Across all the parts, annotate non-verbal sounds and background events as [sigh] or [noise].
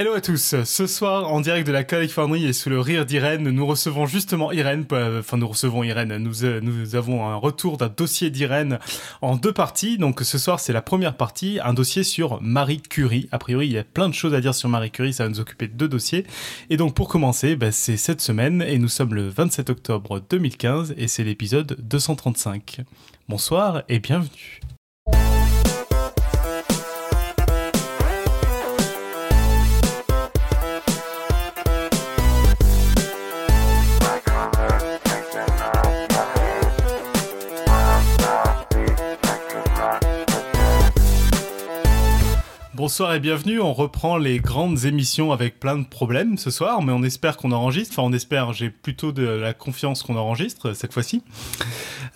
Hello à tous. Ce soir, en direct de la Californie et sous le rire d'Irène, nous recevons justement Irène. Enfin, nous recevons Irène. Nous, euh, nous avons un retour d'un dossier d'Irène en deux parties. Donc, ce soir, c'est la première partie, un dossier sur Marie Curie. A priori, il y a plein de choses à dire sur Marie Curie. Ça va nous occuper de deux dossiers. Et donc, pour commencer, bah, c'est cette semaine et nous sommes le 27 octobre 2015 et c'est l'épisode 235. Bonsoir et bienvenue. Bonsoir et bienvenue. On reprend les grandes émissions avec plein de problèmes ce soir, mais on espère qu'on enregistre. Enfin, on espère, j'ai plutôt de la confiance qu'on enregistre cette fois-ci.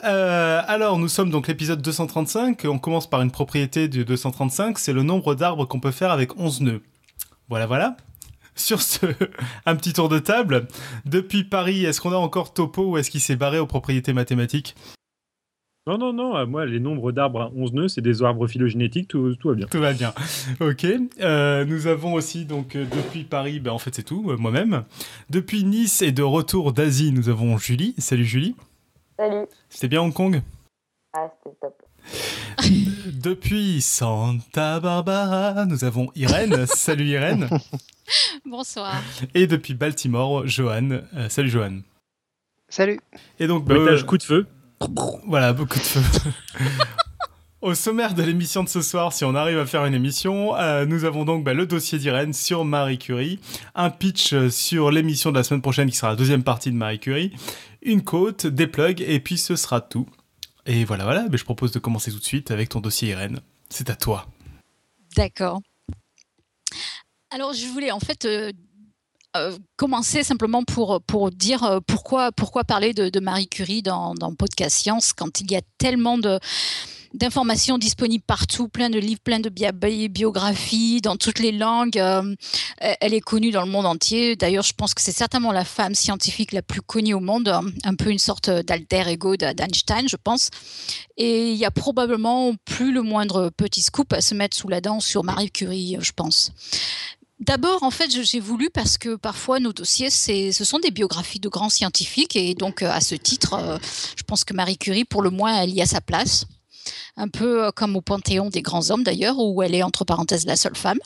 Euh, alors, nous sommes donc l'épisode 235. On commence par une propriété du 235, c'est le nombre d'arbres qu'on peut faire avec 11 nœuds. Voilà, voilà. [laughs] Sur ce, [laughs] un petit tour de table. Depuis Paris, est-ce qu'on a encore Topo ou est-ce qu'il s'est barré aux propriétés mathématiques? Non, non, non, euh, moi, les nombres d'arbres à 11 nœuds, c'est des arbres phylogénétiques, tout, tout va bien. Tout va bien. Ok. Euh, nous avons aussi, donc, euh, depuis Paris, ben, en fait, c'est tout, moi-même. Depuis Nice et de retour d'Asie, nous avons Julie. Salut, Julie. Salut. C'était bien Hong Kong? Ah, c'était top. [laughs] Depuis Santa Barbara, nous avons Irène. [laughs] salut, Irène. Bonsoir. Et depuis Baltimore, Johan. salut, Johan. Salut. Et donc, bah, coup de feu. Voilà, beaucoup de feu. [laughs] Au sommaire de l'émission de ce soir, si on arrive à faire une émission, euh, nous avons donc bah, le dossier d'Irène sur Marie Curie, un pitch sur l'émission de la semaine prochaine qui sera la deuxième partie de Marie Curie, une côte, des plugs, et puis ce sera tout. Et voilà, voilà, je propose de commencer tout de suite avec ton dossier Irène. C'est à toi. D'accord. Alors, je voulais en fait euh, euh, commencer simplement pour, pour dire euh, pourquoi, pourquoi parler de, Marie Curie dans, Podcast Science quand il y a tellement d'informations disponibles partout, plein de livres, plein de biographies dans toutes les langues. Euh, elle est connue dans le monde entier. D'ailleurs, je pense que c'est certainement la femme scientifique la plus connue au monde, un peu une sorte d'alter ego d'Einstein, je pense. Et il y a probablement plus le moindre petit scoop à se mettre sous la dent sur Marie Curie, je pense. D'abord, en fait, j'ai voulu parce que parfois nos dossiers, ce sont des biographies de grands scientifiques et donc euh, à ce titre, euh, je pense que Marie Curie, pour le moins, elle y a sa place. Un peu euh, comme au Panthéon des grands hommes d'ailleurs, où elle est entre parenthèses la seule femme.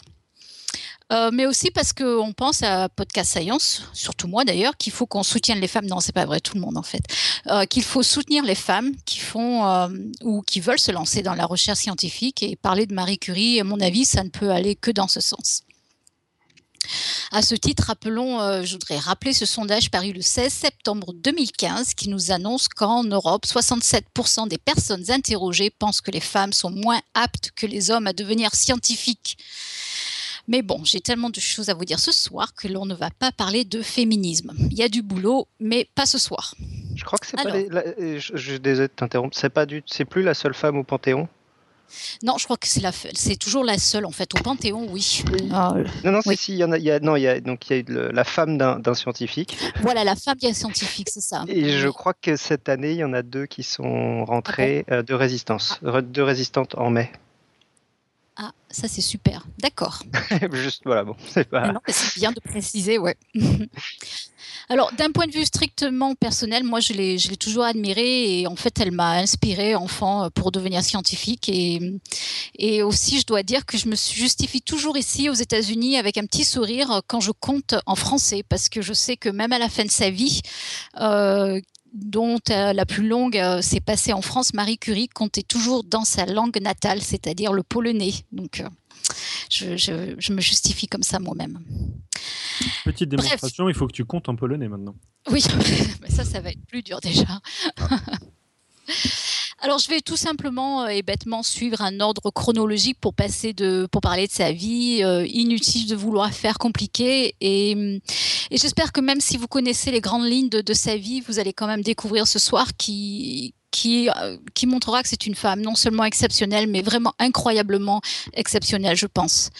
mais aussi parce qu'on pense à Podcast Science, surtout moi d'ailleurs, qu'il faut qu'on soutienne les femmes. Non, c'est pas vrai, tout le monde en fait. qu'il faut soutenir les femmes qui font ou qui veulent se lancer dans la recherche scientifique et parler de Marie Curie. À mon avis, ça ne peut aller que dans ce sens. À ce titre, rappelons, euh, je voudrais rappeler ce sondage paru le 16 septembre 2015 qui nous annonce qu'en Europe, 67% des personnes interrogées pensent que les femmes sont moins aptes que les hommes à devenir scientifiques. Mais bon, j'ai tellement de choses à vous dire ce soir que l'on ne va pas parler de féminisme. Il y a du boulot, mais pas ce soir. Je crois que c'est pas. je, désolé de t'interrompre. C'est pas du. C'est plus la seule femme au Panthéon? Non, je crois que c'est la, c'est toujours la seule en fait au Panthéon, oui. Ah, non, non, si, il y en a, il y a, non, il y a donc il y a la femme d'un, scientifique. Voilà, la femme d'un scientifique, c'est ça. Et je crois que cette année, il y en a deux qui sont rentrées ah euh, de résistance, ah. deux résistantes en mai. Ah, ça c'est super. D'accord. [laughs] Juste voilà, bon, c'est pas. Non, c'est bien de préciser, ouais. [laughs] Alors, d'un point de vue strictement personnel, moi, je l'ai, je l'ai toujours admirée et en fait, elle m'a inspirée enfant pour devenir scientifique et, et aussi, je dois dire que je me justifie toujours ici aux États-Unis avec un petit sourire quand je compte en français parce que je sais que même à la fin de sa vie, euh, dont euh, la plus longue euh, s'est passée en France, Marie Curie comptait toujours dans sa langue natale, c'est-à-dire le polonais. Donc, euh, je, me justifie comme ça moi-même. Petite démonstration, il faut que tu comptes en polonais maintenant. Oui, [laughs] mais ça, ça va être plus dur déjà. [laughs] Alors, je vais tout simplement euh, et bêtement suivre un ordre chronologique pour passer de, pour parler de sa vie. Euh, inutile de vouloir faire compliqué. Et, mm, et j'espère que même si vous connaissez les grandes lignes de, de, sa vie, vous allez quand même découvrir ce soir qui, qui, euh, qui montrera que c'est une femme non seulement exceptionnelle, mais vraiment incroyablement exceptionnelle, je pense.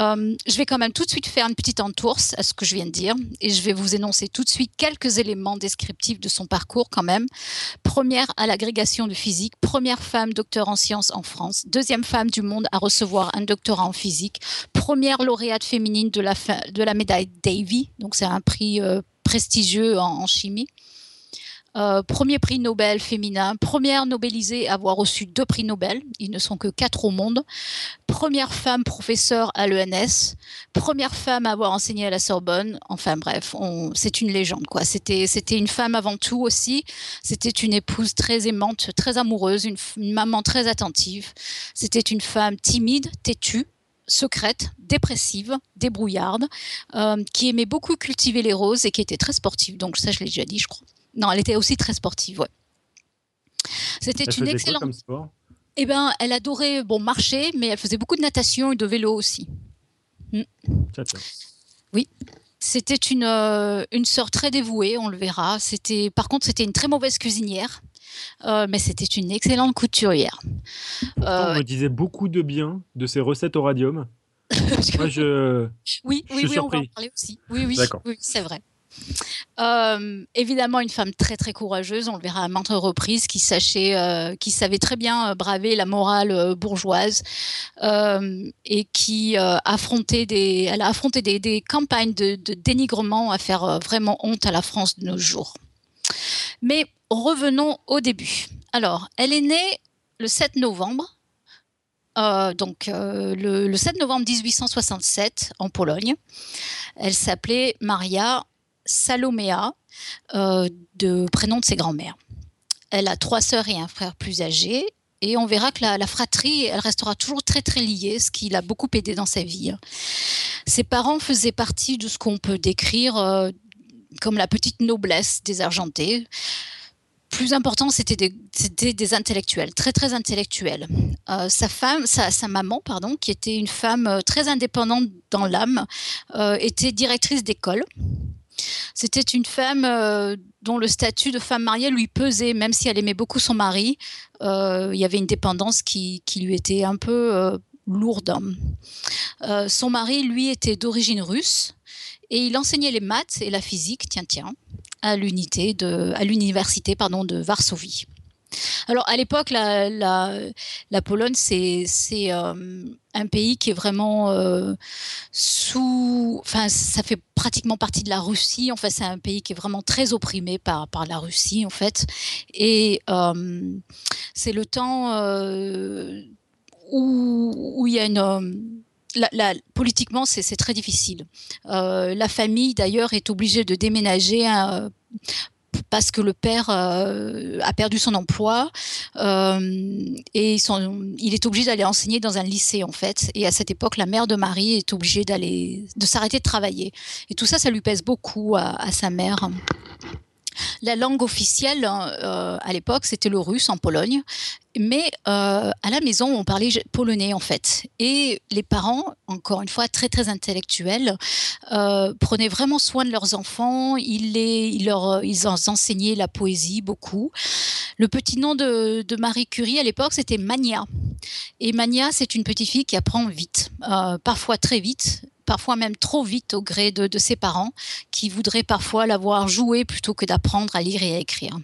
Euh, je vais quand même tout de suite faire une petite entourse à ce que je viens de dire et je vais vous énoncer tout de suite quelques éléments descriptifs de son parcours quand même. Première à l'agrégation de physique, première femme docteur en sciences en France, deuxième femme du monde à recevoir un doctorat en physique, première lauréate féminine de la, médaille Davy, donc c'est un prix euh, prestigieux en chimie. Euh, premier prix Nobel féminin, première Nobelisée à avoir reçu deux prix Nobel, ils ne sont que quatre au monde, première femme professeure à l'ENS, première femme à avoir enseigné à la Sorbonne, enfin bref, c'est une légende quoi. C'était, une femme avant tout aussi, c'était une épouse très aimante, très amoureuse, une, maman très attentive, c'était une femme timide, têtue, secrète, dépressive, débrouillarde, euh, qui aimait beaucoup cultiver les roses et qui était très sportive. Donc ça, je l'ai déjà dit, je crois. Non, elle était aussi très sportive, ouais. C'était une excellente. Comme sport? Eh ben, elle adorait bon marcher, mais elle faisait beaucoup de natation et de vélo aussi. Mm. Oui. C'était une, euh, une sœur très dévouée, on le verra. C'était, par contre, c'était une très mauvaise cuisinière, euh, mais c'était une excellente couturière. Euh, on me disait beaucoup de bien de ses recettes au radium. [laughs] Moi, je. Oui, oui, oui, on va en parler aussi. Oui, oui, oui c'est vrai. Euh, évidemment, une femme très très courageuse, on le verra à maintes reprises, qui, sachait, euh, qui savait très bien euh, braver la morale bourgeoise et qui affrontait des, elle a affronté des, campagnes de, dénigrement à faire vraiment honte à la France de nos jours. Mais revenons au début. Alors, elle est née le 7 novembre donc le, le, 7 novembre 1867 en Pologne. Elle s'appelait Maria Saloméa, euh, de prénom de ses grands-mères. Elle a trois sœurs et un frère plus âgé. Et on verra que la, fratrie, elle restera toujours très très liée, ce qui l'a beaucoup aidé dans sa vie. Ses parents faisaient partie de ce qu'on peut décrire euh, comme la petite noblesse des Argentés plus important, c'était des, intellectuels, très très intellectuels. Euh, sa femme, sa, maman, pardon, qui était une femme très indépendante dans l'âme, était directrice d'école. C'était une femme euh, dont le statut de femme mariée lui pesait, même si elle aimait beaucoup son mari. Euh, il y avait une dépendance qui, lui était un peu euh, lourde. son mari, lui, était d'origine russe et il enseignait les maths et la physique, tiens, tiens, à l'unité de, l'université de Varsovie. Alors à l'époque, la, Pologne, c'est euh, un pays qui est vraiment euh, sous... Enfin, ça fait pratiquement partie de la Russie. En fait, c'est un pays qui est vraiment très opprimé par, la Russie, en fait. Et euh, c'est le temps où, il y a une... politiquement, c'est très difficile. la famille, d'ailleurs, est obligée de déménager parce que le père euh, a perdu son emploi euh, et il est obligé d'aller enseigner dans un lycée en fait. Et à cette époque, la mère de Marie est obligée d'aller de s'arrêter de travailler. Et tout ça, ça lui pèse beaucoup à sa mère. La langue officielle hein, euh, à l'époque, c'était le russe en Pologne, mais euh, à la maison, on parlait polonais en fait. Et les parents, encore une fois très très intellectuels, euh, prenaient vraiment soin de leurs enfants. Ils, les, ils enseignaient la poésie beaucoup. Le petit nom de Marie Curie à l'époque, c'était Mania. Et Mania, c'est une petite fille qui apprend vite, parfois très vite parfois même trop vite au gré de, ses parents, qui voudraient parfois l'avoir joué plutôt que d'apprendre à lire et à écrire.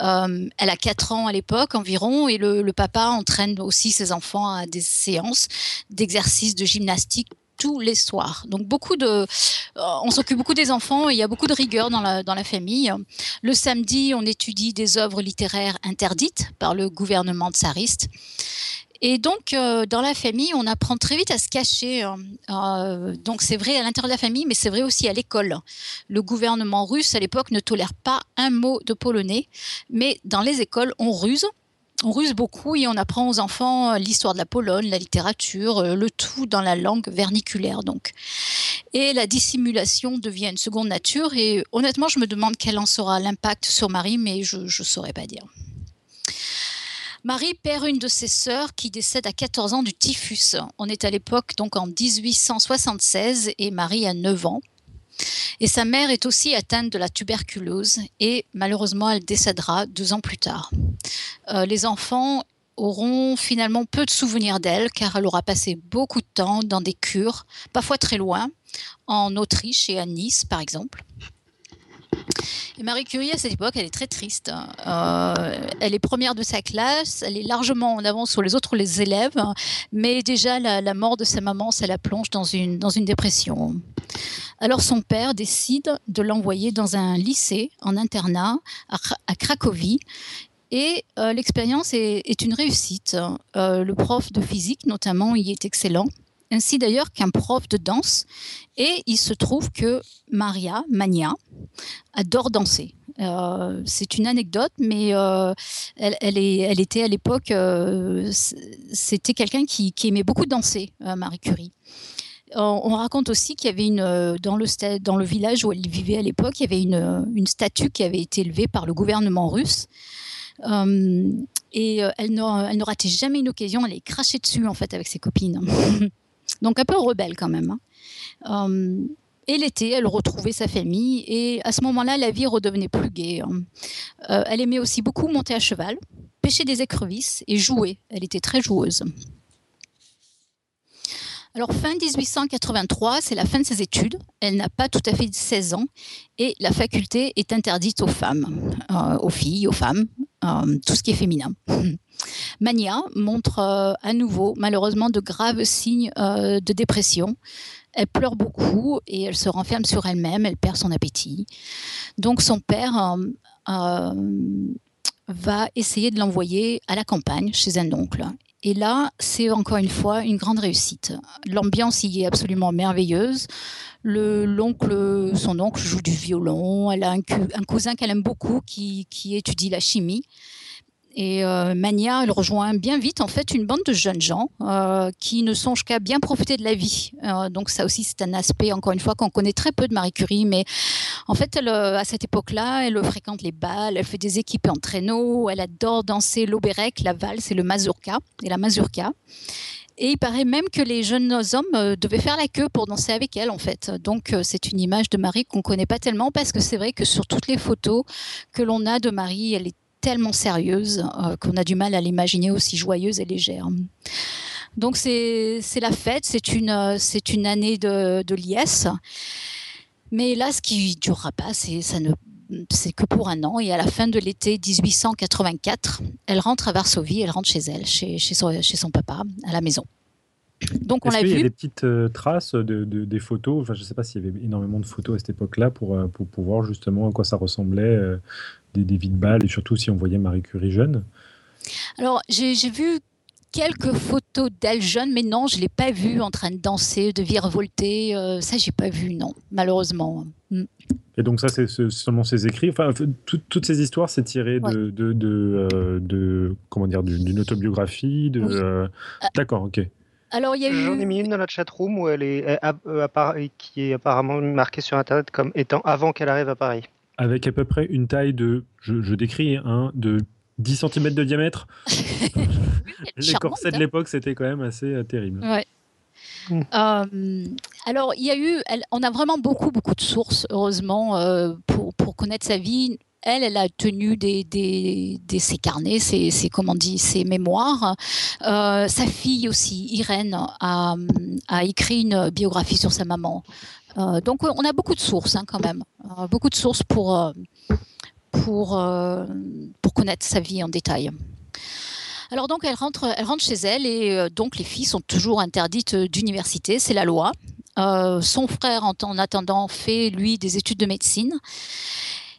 Euh, elle a 4 ans à l'époque environ et le, papa entraîne aussi ses enfants à des séances d'exercices de gymnastique tous les soirs. Donc beaucoup de, euh, on s'occupe beaucoup des enfants et il y a beaucoup de rigueur dans la, dans la famille. Le samedi, on étudie des œuvres littéraires interdites par le gouvernement tsariste. Et donc, euh, dans la famille, on apprend très vite à se cacher. Hein. Euh, donc, c'est vrai à l'intérieur de la famille, mais c'est vrai aussi à l'école. Le gouvernement russe, à l'époque, ne tolère pas un mot de polonais, mais dans les écoles, on ruse. On ruse beaucoup et on apprend aux enfants l'histoire de la Pologne, la littérature, euh, le tout dans la langue verniculaire. Donc. Et la dissimulation devient une seconde nature. Et honnêtement, je me demande quel en sera l'impact sur Marie, mais je ne saurais pas dire. Marie perd une de ses sœurs qui décède à 14 ans du typhus. On est à l'époque donc en 1876 et Marie a 9 ans. Et sa mère est aussi atteinte de la tuberculose et malheureusement elle décédera deux ans plus tard. Euh, les enfants auront finalement peu de souvenirs d'elle car elle aura passé beaucoup de temps dans des cures, parfois très loin, en Autriche et à Nice par exemple. Marie Curie, à cette époque, elle est très triste. Euh, elle est première de sa classe, elle est largement en avance sur les autres les élèves, mais déjà la, mort de sa maman, ça la plonge dans une, dans une dépression. Alors son père décide de l'envoyer dans un lycée en internat à, Cracovie. Et euh, l'expérience est, une réussite. Euh, le prof de physique, notamment, y est excellent ainsi d'ailleurs qu'un prof de danse. Et il se trouve que Maria, Mania, adore danser. Euh, c'est une anecdote, mais euh, elle, était à l'époque, euh, c'était quelqu'un qui, aimait beaucoup danser, Marie Curie. On, raconte aussi qu'il y avait une dans le village où elle vivait à l'époque, il y avait une, statue qui avait été élevée par le gouvernement russe. et elle ne ratait jamais une occasion, elle est crachée dessus en fait avec ses copines. [laughs] Donc un peu rebelle quand même. Hein. Euh, et l'été, elle retrouvait sa famille et à ce moment-là, la vie redevenait plus gaie. Hein. Euh, elle aimait aussi beaucoup monter à cheval, pêcher des écrevisses et jouer. Elle était très joueuse. Alors fin 1883, c'est la fin de ses études. Elle n'a pas tout à fait 16 ans et la faculté est interdite aux femmes, euh, aux filles, aux femmes, tout ce qui est féminin. Mania montre euh, à nouveau malheureusement de graves signes euh, de dépression. Elle pleure beaucoup et elle se renferme sur elle-même, elle perd son appétit. Donc son père euh, va essayer de l'envoyer à la campagne chez un oncle. Et là, c'est encore une fois une grande réussite. L'ambiance y est absolument merveilleuse. Le, son oncle joue du violon. Elle a un, cousin qu'elle aime beaucoup qui étudie la chimie. Et euh, Mania, elle rejoint bien vite en fait une bande de jeunes gens euh, qui ne songent qu'à bien profiter de la vie. Euh, donc ça aussi c'est un aspect encore une fois qu'on connaît très peu de Marie Curie, mais en fait elle, à cette époque-là, elle fréquente les balles, elle fait des équipes en traîneau, elle adore danser l'obérec, la valse et le mazurka et la mazurka. Et il paraît même que les jeunes hommes devaient faire la queue pour danser avec elle, en fait. Donc, c'est une image de Marie qu'on ne connaît pas tellement parce que c'est vrai que sur toutes les photos que l'on a de Marie, elle est tellement sérieuse euh, qu'on a du mal à l'imaginer aussi joyeuse et légère. Donc c'est la fête, c'est une, euh, une année de, de liesse. Mais là, ce qui ne durera pas, c'est ça ne c'est que pour un an. Et à la fin de l'été 1884, elle rentre à Varsovie, elle rentre chez elle, chez, chez, son, chez son papa, à la maison. Donc on l'a vu. Il y a des petites euh, traces de, des photos? Enfin, je ne sais pas s'il y avait énormément de photos à cette époque-là pour, pour, pour, voir justement à quoi ça ressemblait des, des vides balles et surtout si on voyait Marie Curie jeune Alors, j'ai vu quelques photos d'elle jeune, mais non, je ne l'ai pas vue en train de danser, de virevolter. Euh, ça, j'ai pas vu, non, malheureusement. Mm. Et donc ça, c'est seulement ses écrits. Enfin, toutes ces histoires, c'est tiré de, de, de, euh, comment dire, d'une autobiographie. De, euh, D'accord, ok. Alors, il y a eu... J'en ai mis une dans la chatroom où elle est, qui est apparemment marquée sur Internet comme étant avant qu'elle arrive à Paris avec à peu près une taille de, je, décris, hein, de 10 cm de diamètre. [laughs] Les corsets de hein. l'époque, c'était quand même assez euh, terrible. Ouais. Euh, alors, il y a eu, on a vraiment beaucoup, beaucoup de sources, heureusement, euh, pour, pour, connaître sa vie. Elle, elle a tenu des, des, des ses carnets, ses, ses, comment dit, ses mémoires. sa fille aussi, Irène, a, a, écrit une biographie sur sa maman. Euh, donc on a beaucoup de sources hein, quand même, euh, beaucoup de sources pour, euh, pour, connaître sa vie en détail. Alors donc elle rentre, elle rentre chez elle et donc les filles sont toujours interdites d'université, c'est la loi. son frère en, attendant fait lui des études de médecine.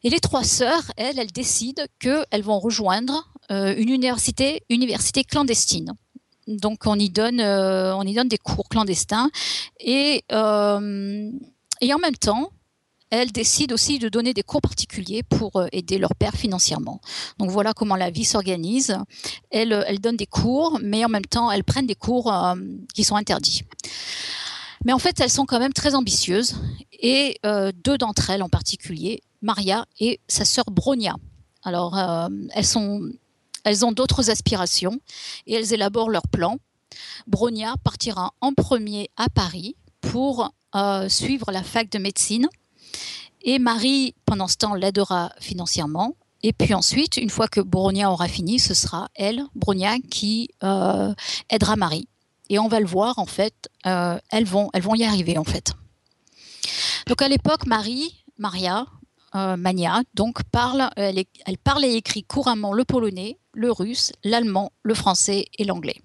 Et les trois sœurs, elles, elles décident qu'elles vont rejoindre une université, université clandestine. Donc on y donne, euh, on y donne des cours clandestins et, euh, en même temps, elles décident aussi de donner des cours particuliers pour euh, aider leur père financièrement. Donc voilà comment la vie s'organise. Elles, elles, donnent des cours, mais en même temps, elles prennent des cours qui sont interdits. Mais en fait, elles sont quand même très ambitieuses et deux d'entre elles en particulier, Maria et sa sœur Bronia. Alors, elles sont elles ont d'autres aspirations et elles élaborent leur plan. Bronia partira en premier à Paris pour euh, suivre la fac de médecine. Et Marie, pendant ce temps, l'aidera financièrement. Et puis ensuite, une fois que Bronia aura fini, ce sera elle, Bronia, qui aidera Marie. Et on va le voir, en fait, elles, vont, elles vont y arriver, en fait. Donc à l'époque, Marie, Maria, Mania, donc parle, elle, elle, parle et écrit couramment le polonais, le russe, l'allemand, le français et l'anglais.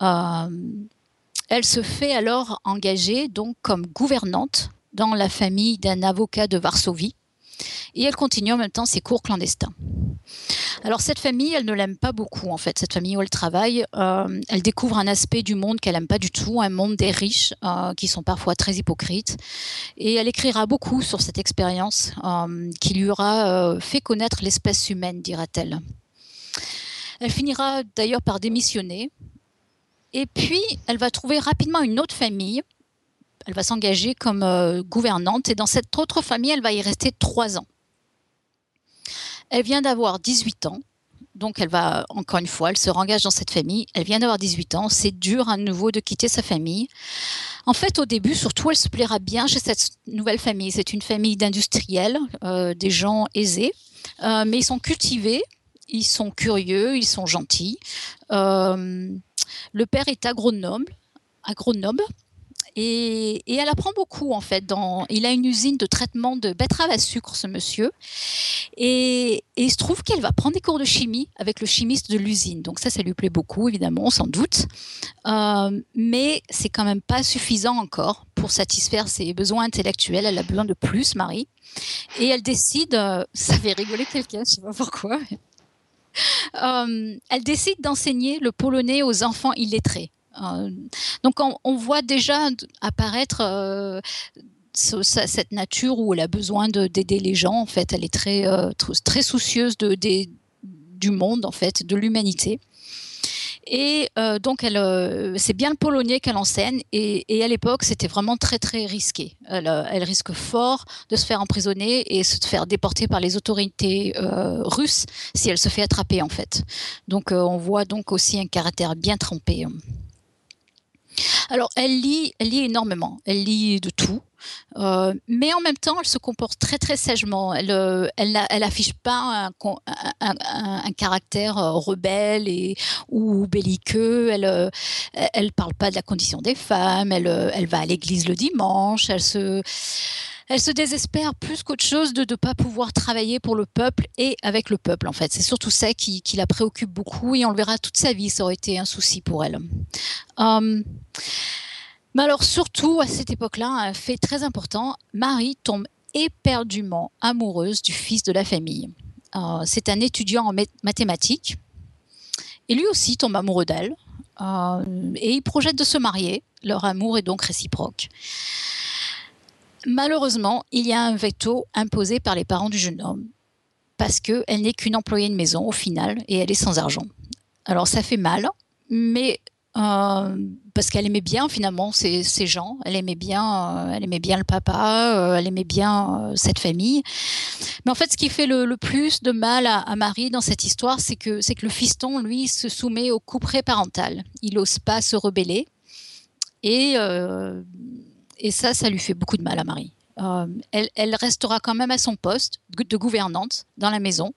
elle se fait alors engager donc comme gouvernante dans la famille d'un avocat de Varsovie et elle continue en même temps ses cours clandestins. Alors cette famille, elle ne l'aime pas beaucoup en fait, cette famille où elle travaille. Euh, elle découvre un aspect du monde qu'elle n'aime pas du tout, un monde des riches euh, qui sont parfois très hypocrites. Et elle écrira beaucoup sur cette expérience euh, qui lui aura fait connaître l'espèce humaine, dira-t-elle. Elle finira d'ailleurs par démissionner. Et puis, elle va trouver rapidement une autre famille elle va s'engager comme euh, gouvernante et dans cette autre famille, elle va y rester trois ans. Elle vient d'avoir 18 ans, donc elle va, encore une fois, elle se engage dans cette famille. Elle vient d'avoir 18 ans, c'est dur à nouveau de quitter sa famille. En fait, au début, surtout, elle se plaira bien chez cette nouvelle famille. C'est une famille d'industriels, euh, des gens aisés, euh, mais ils sont cultivés, ils sont curieux, ils sont gentils. le père est agronome, agronome et, elle apprend beaucoup en fait. Il a une usine de traitement de betteraves à sucre, ce monsieur. Et, il se trouve qu'elle va prendre des cours de chimie avec le chimiste de l'usine. Donc ça, ça lui plaît beaucoup, évidemment, sans doute. Euh, mais c'est quand même pas suffisant encore pour satisfaire ses besoins intellectuels. Elle a besoin de plus, Marie. Et elle décide, euh, ça fait rigoler quelqu'un, je sais pas pourquoi. Euh, elle décide d'enseigner le polonais aux enfants illettrés. Euh, donc on, voit déjà apparaître euh, cette nature où elle a besoin d'aider les gens. En fait, elle est très, euh, très soucieuse du monde, en fait, de l'humanité. Et donc, elle, c'est bien le polonais qu'elle enseigne. Et, à l'époque, c'était vraiment très, très risqué. Elle, risque fort de se faire emprisonner et se faire déporter par les autorités russes si elle se fait attraper, en fait. Donc, on voit donc aussi un caractère bien trempé. Alors, elle lit, elle lit énormément. Elle lit de tout. Euh, mais en même temps, elle se comporte très très sagement. Elle, euh, elle, affiche pas un, caractère euh, rebelle et ou belliqueux. Elle, elle parle pas de la condition des femmes. Elle, elle va à l'église le dimanche. Elle se elle se désespère plus qu'autre chose de ne pas pouvoir travailler pour le peuple et avec le peuple, en fait. C'est surtout ça qui, la préoccupe beaucoup et on le verra toute sa vie, ça aurait été un souci pour elle. Hum, mais alors, surtout à cette époque-là, un fait très important, Marie tombe éperdument amoureuse du fils de la famille. Euh, c'est un étudiant en mathématiques et lui aussi tombe amoureux d'elle. Euh, et ils projettent de se marier. Leur amour est donc réciproque. Malheureusement, il y a un veto imposé par les parents du jeune homme parce qu'elle n'est qu'une employée de maison au final et elle est sans argent. Alors ça fait mal, mais euh, parce qu'elle aimait bien finalement ces, gens, elle aimait bien, euh, elle aimait bien le papa, euh, elle aimait bien cette famille. Mais en fait, ce qui fait le, plus de mal à, Marie dans cette histoire, c'est que c'est que le fiston, lui, se soumet au coup parental. Il n'ose pas se rebeller et et ça, ça lui fait beaucoup de mal à Marie. Euh, elle, restera quand même à son poste de gouvernante dans la maison.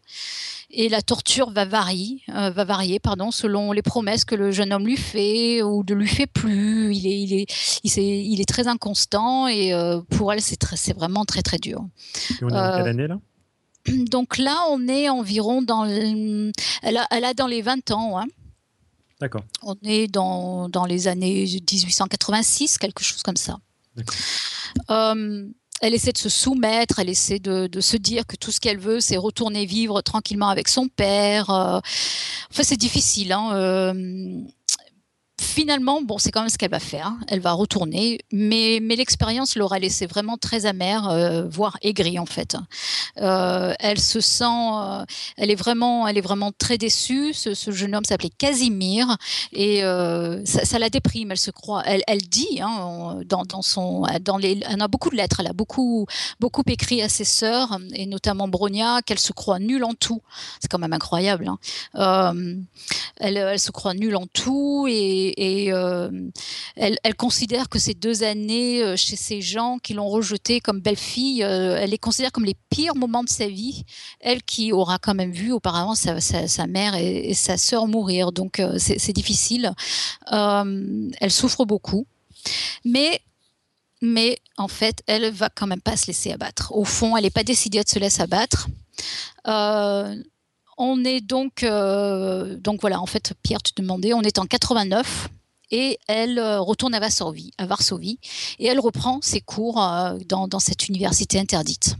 Et la torture va varier, euh, va varier pardon, selon les promesses que le jeune homme lui fait ou ne lui fait plus. Il est, il est, il est, très inconstant et euh, pour elle, c'est, vraiment très très dur. Et on est quelle année là? Donc là, on est environ dans. elle, a, elle a dans les 20 ans. Hein. D'accord. On est dans, dans les années 1886, quelque chose comme ça. Elle essaie de se soumettre, elle essaie de, se dire que tout ce qu'elle veut, c'est retourner vivre tranquillement avec son père. Enfin, c'est difficile. Hein, finalement, bon, c'est quand même ce qu'elle va faire. Elle va retourner, mais, mais l'expérience l'aura laissé vraiment très amère, euh, voire aigrie en fait. Euh, elle se sent, euh, elle est vraiment, elle est vraiment très déçue. Ce, jeune homme s'appelait Casimir et ça, la déprime. Elle se croit, elle, elle dit hein, dans, dans, son, dans les, elle a beaucoup de lettres. Elle a beaucoup, beaucoup écrit à ses sœurs et notamment Bronia qu'elle se croit nulle en tout. C'est quand même incroyable. Hein. Elle, elle, se croit nulle en tout et et elle, elle, considère que ces deux années chez ces gens qui l'ont rejetée comme belle-fille, elle les considère comme les pires moments de sa vie. Elle qui aura quand même vu auparavant sa, mère et, sa sœur mourir, donc c'est difficile. elle souffre beaucoup. Mais mais en fait, elle va quand même pas se laisser abattre. Au fond, elle n'est pas décidée de se laisser abattre. Euh, on est donc, euh, donc voilà, en fait, Pierre, tu demandais, on est en 89 et elle euh, retourne à Varsovie, et elle reprend ses cours dans, dans, cette université interdite.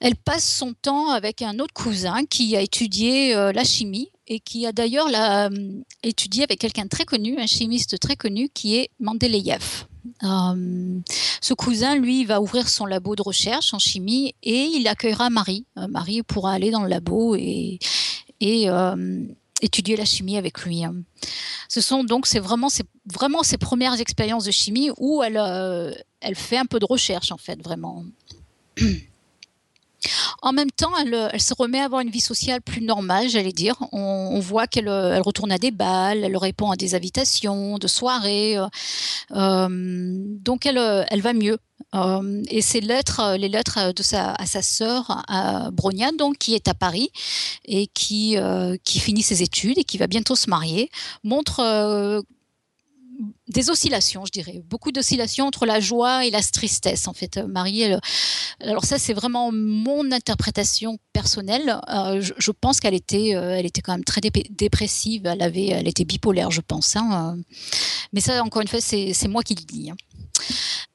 Elle passe son temps avec un autre cousin qui a étudié la chimie et qui a d'ailleurs étudié avec quelqu'un très connu, un chimiste très connu qui est Mendeleïev. Euh, ce cousin, lui, va ouvrir son labo de recherche en chimie et il accueillera Marie. Euh, Marie pourra aller dans le labo et, euh, étudier la chimie avec lui. Ce sont donc c'est vraiment c'est vraiment ses premières expériences de chimie où elle elle fait un peu de recherche en fait vraiment. En même temps, elle, se remet à avoir une vie sociale plus normale, j'allais dire. On, voit qu'elle retourne à des balles, elle répond à des invitations de soirées. Euh, euh, donc, elle, va mieux. Euh, et ces lettres, les lettres de sa, à sa sœur, à Bronia, donc, qui est à Paris et qui, qui finit ses études et qui va bientôt se marier, montrent des oscillations, je dirais, beaucoup d'oscillations entre la joie et la tristesse. En fait, euh, Marie, alors ça, c'est vraiment mon interprétation personnelle. Euh, je, pense qu'elle était, euh, elle était quand même très dépressive. Elle avait, elle était bipolaire, je pense. Hein, Mais ça, encore une fois, c'est moi qui le dis. Hein.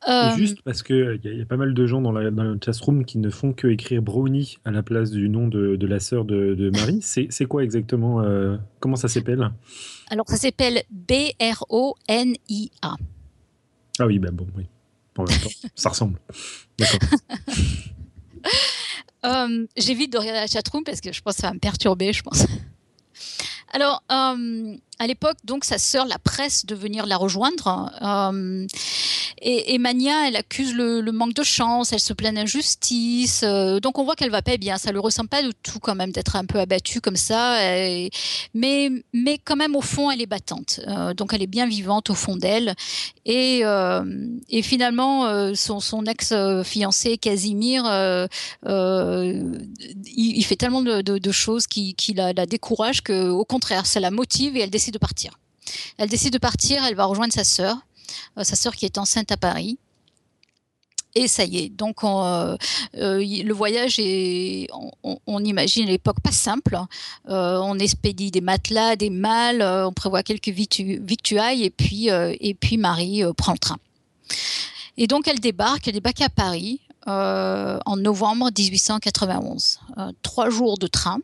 Euh, juste parce qu'il y, y, a pas mal de gens dans, la, dans le room qui ne font que écrire Brownie à la place du nom de, de la sœur de, de Marie. [laughs] C'est quoi exactement euh, Comment ça s'appelle? Alors, ça s'appelle B-R-O-N-I-A. Ah oui, ben bon, oui. ça ressemble. [laughs] D'accord. euh, J'évite de regarder la chatroom parce que je pense que ça va me perturber, je pense. Alors, euh, à l'époque, donc, sa sœur la presse de venir la rejoindre. Euh, et, Mania, elle accuse le, manque de chance, elle se plaint d'injustice. Euh, donc on voit qu'elle va pas bien. Ça lui ressemble pas du tout quand même d'être un peu abattue comme ça. mais, mais quand même au fond, elle est battante. Euh, donc elle est bien vivante au fond d'elle. Et, et finalement, son, ex-fiancé Casimir, il, fait tellement de, choses qui, la, la décourage qu'au contraire, ça la motive et elle décide de partir. Elle décide de partir, elle va rejoindre sa sœur. Euh, sa sœur qui est enceinte à Paris. Et ça y est. Donc, euh, euh, le voyage est, on, imagine à l'époque pas simple. on expédie des matelas, des malles, on prévoit quelques victuailles et puis, et puis Marie prend le train. Et donc, elle débarque, elle débarque à Paris en novembre 1891. trois jours de train.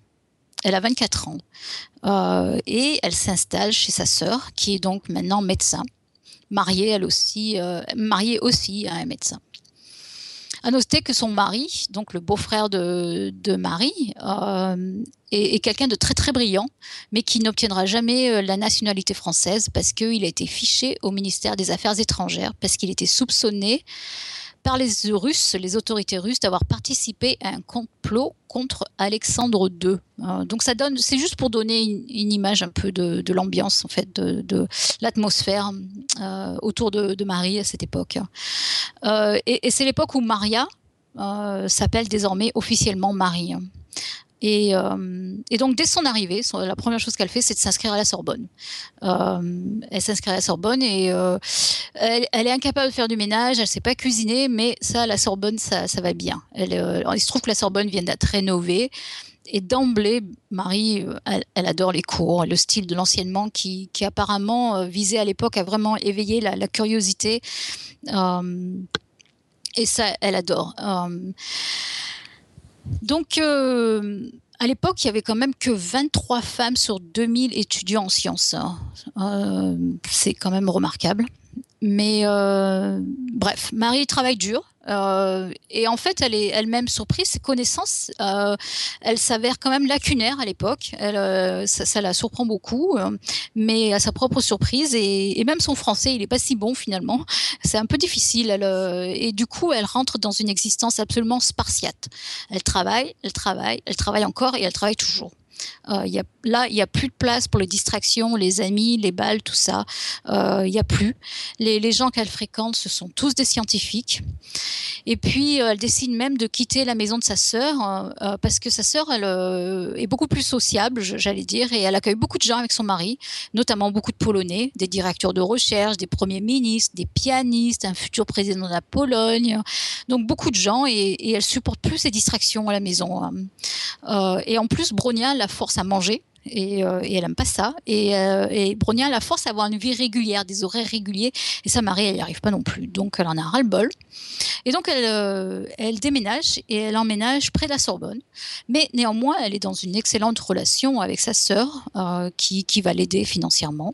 Elle a 24 ans. et elle s'installe chez sa sœur, qui est donc maintenant médecin mariée elle aussi, euh, mariée aussi à un médecin. À noter que son mari, donc le beau-frère de, Marie, euh, est, quelqu'un de très très brillant, mais qui n'obtiendra jamais euh, la nationalité française parce qu'il a été fiché au ministère des Affaires étrangères, parce qu'il était soupçonné par les Russes, les autorités russes, d'avoir participé à un complot contre Alexandre II. Euh, donc ça donne, c'est juste pour donner une, image un peu de, l'ambiance en fait, de, l'atmosphère euh, autour de, Marie à cette époque. Euh, et, c'est l'époque où Maria s'appelle désormais officiellement Marie. Euh, et, donc, dès son arrivée, la première chose qu'elle fait, c'est de s'inscrire à la Sorbonne. Euh, elle s'inscrit à la Sorbonne et euh, elle, est incapable de faire du ménage, elle ne sait pas cuisiner, mais ça, la Sorbonne, ça, va bien. Il se trouve que la Sorbonne vient d'être rénovée. Et d'emblée, Marie, elle, adore les cours, le style de l'enseignement qui, apparemment visait à l'époque à vraiment éveiller la curiosité. et ça, elle adore. Donc, euh, à l'époque, il y avait quand même que 23 femmes sur 2000 étudiants en sciences. Euh, c'est quand même remarquable. Mais euh, bref, Marie travaille dur. Euh, et en fait, elle est elle-même surprise. Ses connaissances, euh, elle s'avère quand même lacunaire à l'époque. Elle, ça, la surprend beaucoup, mais à sa propre surprise. Et, même son français, il n'est pas si bon finalement. C'est un peu difficile. et du coup, elle rentre dans une existence absolument spartiate. Elle travaille, elle travaille, elle travaille encore et elle travaille toujours. Euh, y a, là, il n'y a plus de place pour les distractions, les amis, les balles, tout ça. Euh, il n'y a plus. Les, gens qu'elle fréquente, ce sont tous des scientifiques. Et puis, euh, elle décide même de quitter la maison de sa sœur euh, parce que sa sœur, elle est beaucoup plus sociable, j'allais dire, et elle accueille beaucoup de gens avec son mari, notamment beaucoup de Polonais, des directeurs de recherche, des premiers ministres, des pianistes, un futur président de la Pologne. Donc, beaucoup de gens, et, et elle supporte plus ces distractions à la maison. Hein. et en plus, Bronia la force à manger. Et, euh, et, elle aime pas ça. Et, euh, et a la force d'avoir une vie régulière, des horaires réguliers. Et sa Marie, elle n'y arrive pas non plus. Donc elle en a ras-le-bol. Et donc elle, euh, elle déménage et elle emménage près de la Sorbonne. Mais néanmoins, elle est dans une excellente relation avec sa sœur euh, qui, qui va l'aider financièrement.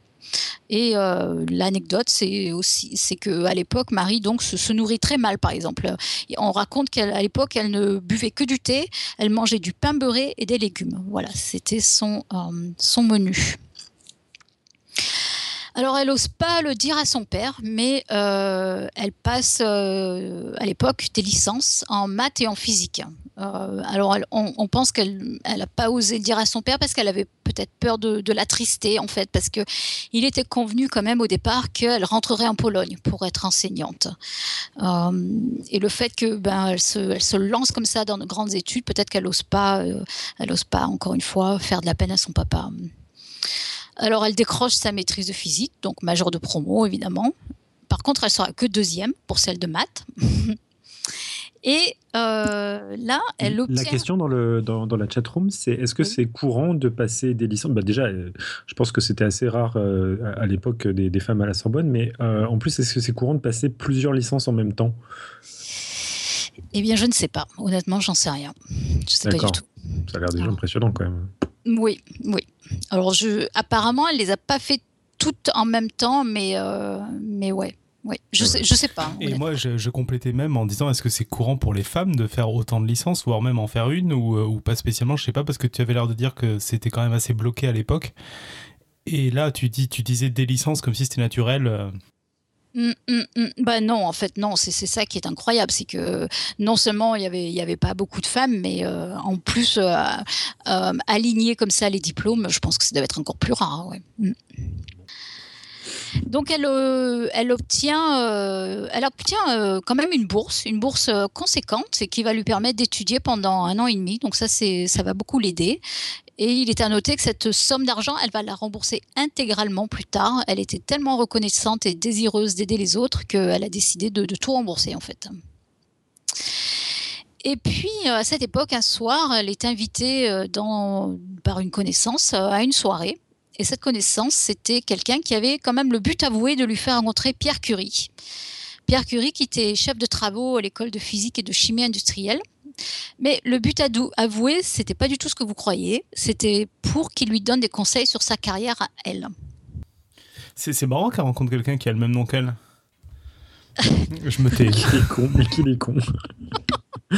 Et euh, l'anecdote, c'est aussi, c'est que à l'époque, Marie donc se, nourrit très mal. Par exemple, on raconte qu'à l'époque, elle ne buvait que du thé, elle mangeait du pain beurré et des légumes. Voilà, c'était son euh, son menu. Alors, elle n'ose pas le dire à son père, mais euh, elle passe euh, à l'époque des licences en maths et en physique. Euh, alors, on, on, pense qu'elle n'a pas osé dire à son père parce qu'elle avait peut-être peur de, de l'attrister, en fait, parce que il était convenu quand même au départ qu'elle rentrerait en Pologne pour être enseignante. Euh, et le fait que ben, elle se, elle se, lance comme ça dans de grandes études, peut-être qu'elle n'ose pas, euh, elle pas encore une fois faire de la peine à son papa. Alors, elle décroche sa maîtrise de physique, donc majeure de promo, évidemment. Par contre, elle sera que deuxième pour celle de maths. [laughs] Et euh, là, elle obtient... La question dans, le, dans, dans la chatroom, c'est est-ce que oui. c'est courant de passer des licences? Bah Déjà, euh, je pense que c'était assez rare euh, à l'époque des, des, femmes à la Sorbonne, mais en plus, est-ce que c'est courant de passer plusieurs licences en même temps? Eh bien, je ne sais pas. Honnêtement, j'en sais rien. Je sais pas du tout. Ça a l'air déjà impressionnant quand même. Oui, oui. Alors, je, apparemment, elle les a pas fait toutes en même temps, mais, euh, mais ouais. Oui, je sais, je sais pas. Et moi, je, je, complétais même en disant est-ce que c'est courant pour les femmes de faire autant de licences, voire même en faire une, ou, ou pas spécialement, je sais pas, parce que tu avais l'air de dire que c'était quand même assez bloqué à l'époque. Et là, tu, dis, tu disais des licences comme si c'était naturel. Bah non, en fait non, c'est ça qui est incroyable, c'est que non seulement il y avait y avait pas beaucoup de femmes, mais euh, en plus euh, euh, aligner comme ça les diplômes, je pense que ça devait être encore plus rare. Ouais. Donc elle, euh, obtient, euh, elle obtient euh, quand même une bourse, une bourse conséquente et qui va lui permettre d'étudier pendant un an et demi. Donc ça, ça va beaucoup l'aider. Et il est à noter que cette somme d'argent, elle va la rembourser intégralement plus tard. Elle était tellement reconnaissante et désireuse d'aider les autres qu'elle a décidé de, tout rembourser en fait. Et puis, à cette époque, un soir, elle est invitée par une connaissance à une soirée. Et cette connaissance, c'était quelqu'un qui avait quand même le but avoué de lui faire rencontrer Pierre Curie. Pierre Curie, qui était chef de travaux à l'école de physique et de chimie industrielle. Mais le but avoué, c'était pas du tout ce que vous croyez. C'était pour qu'il lui donne des conseils sur sa carrière à elle. C'est marrant qu'elle rencontre quelqu'un qui a le même nom qu'elle. [laughs] Je me tais. Qu'il est con, mais qu'il est con. [laughs]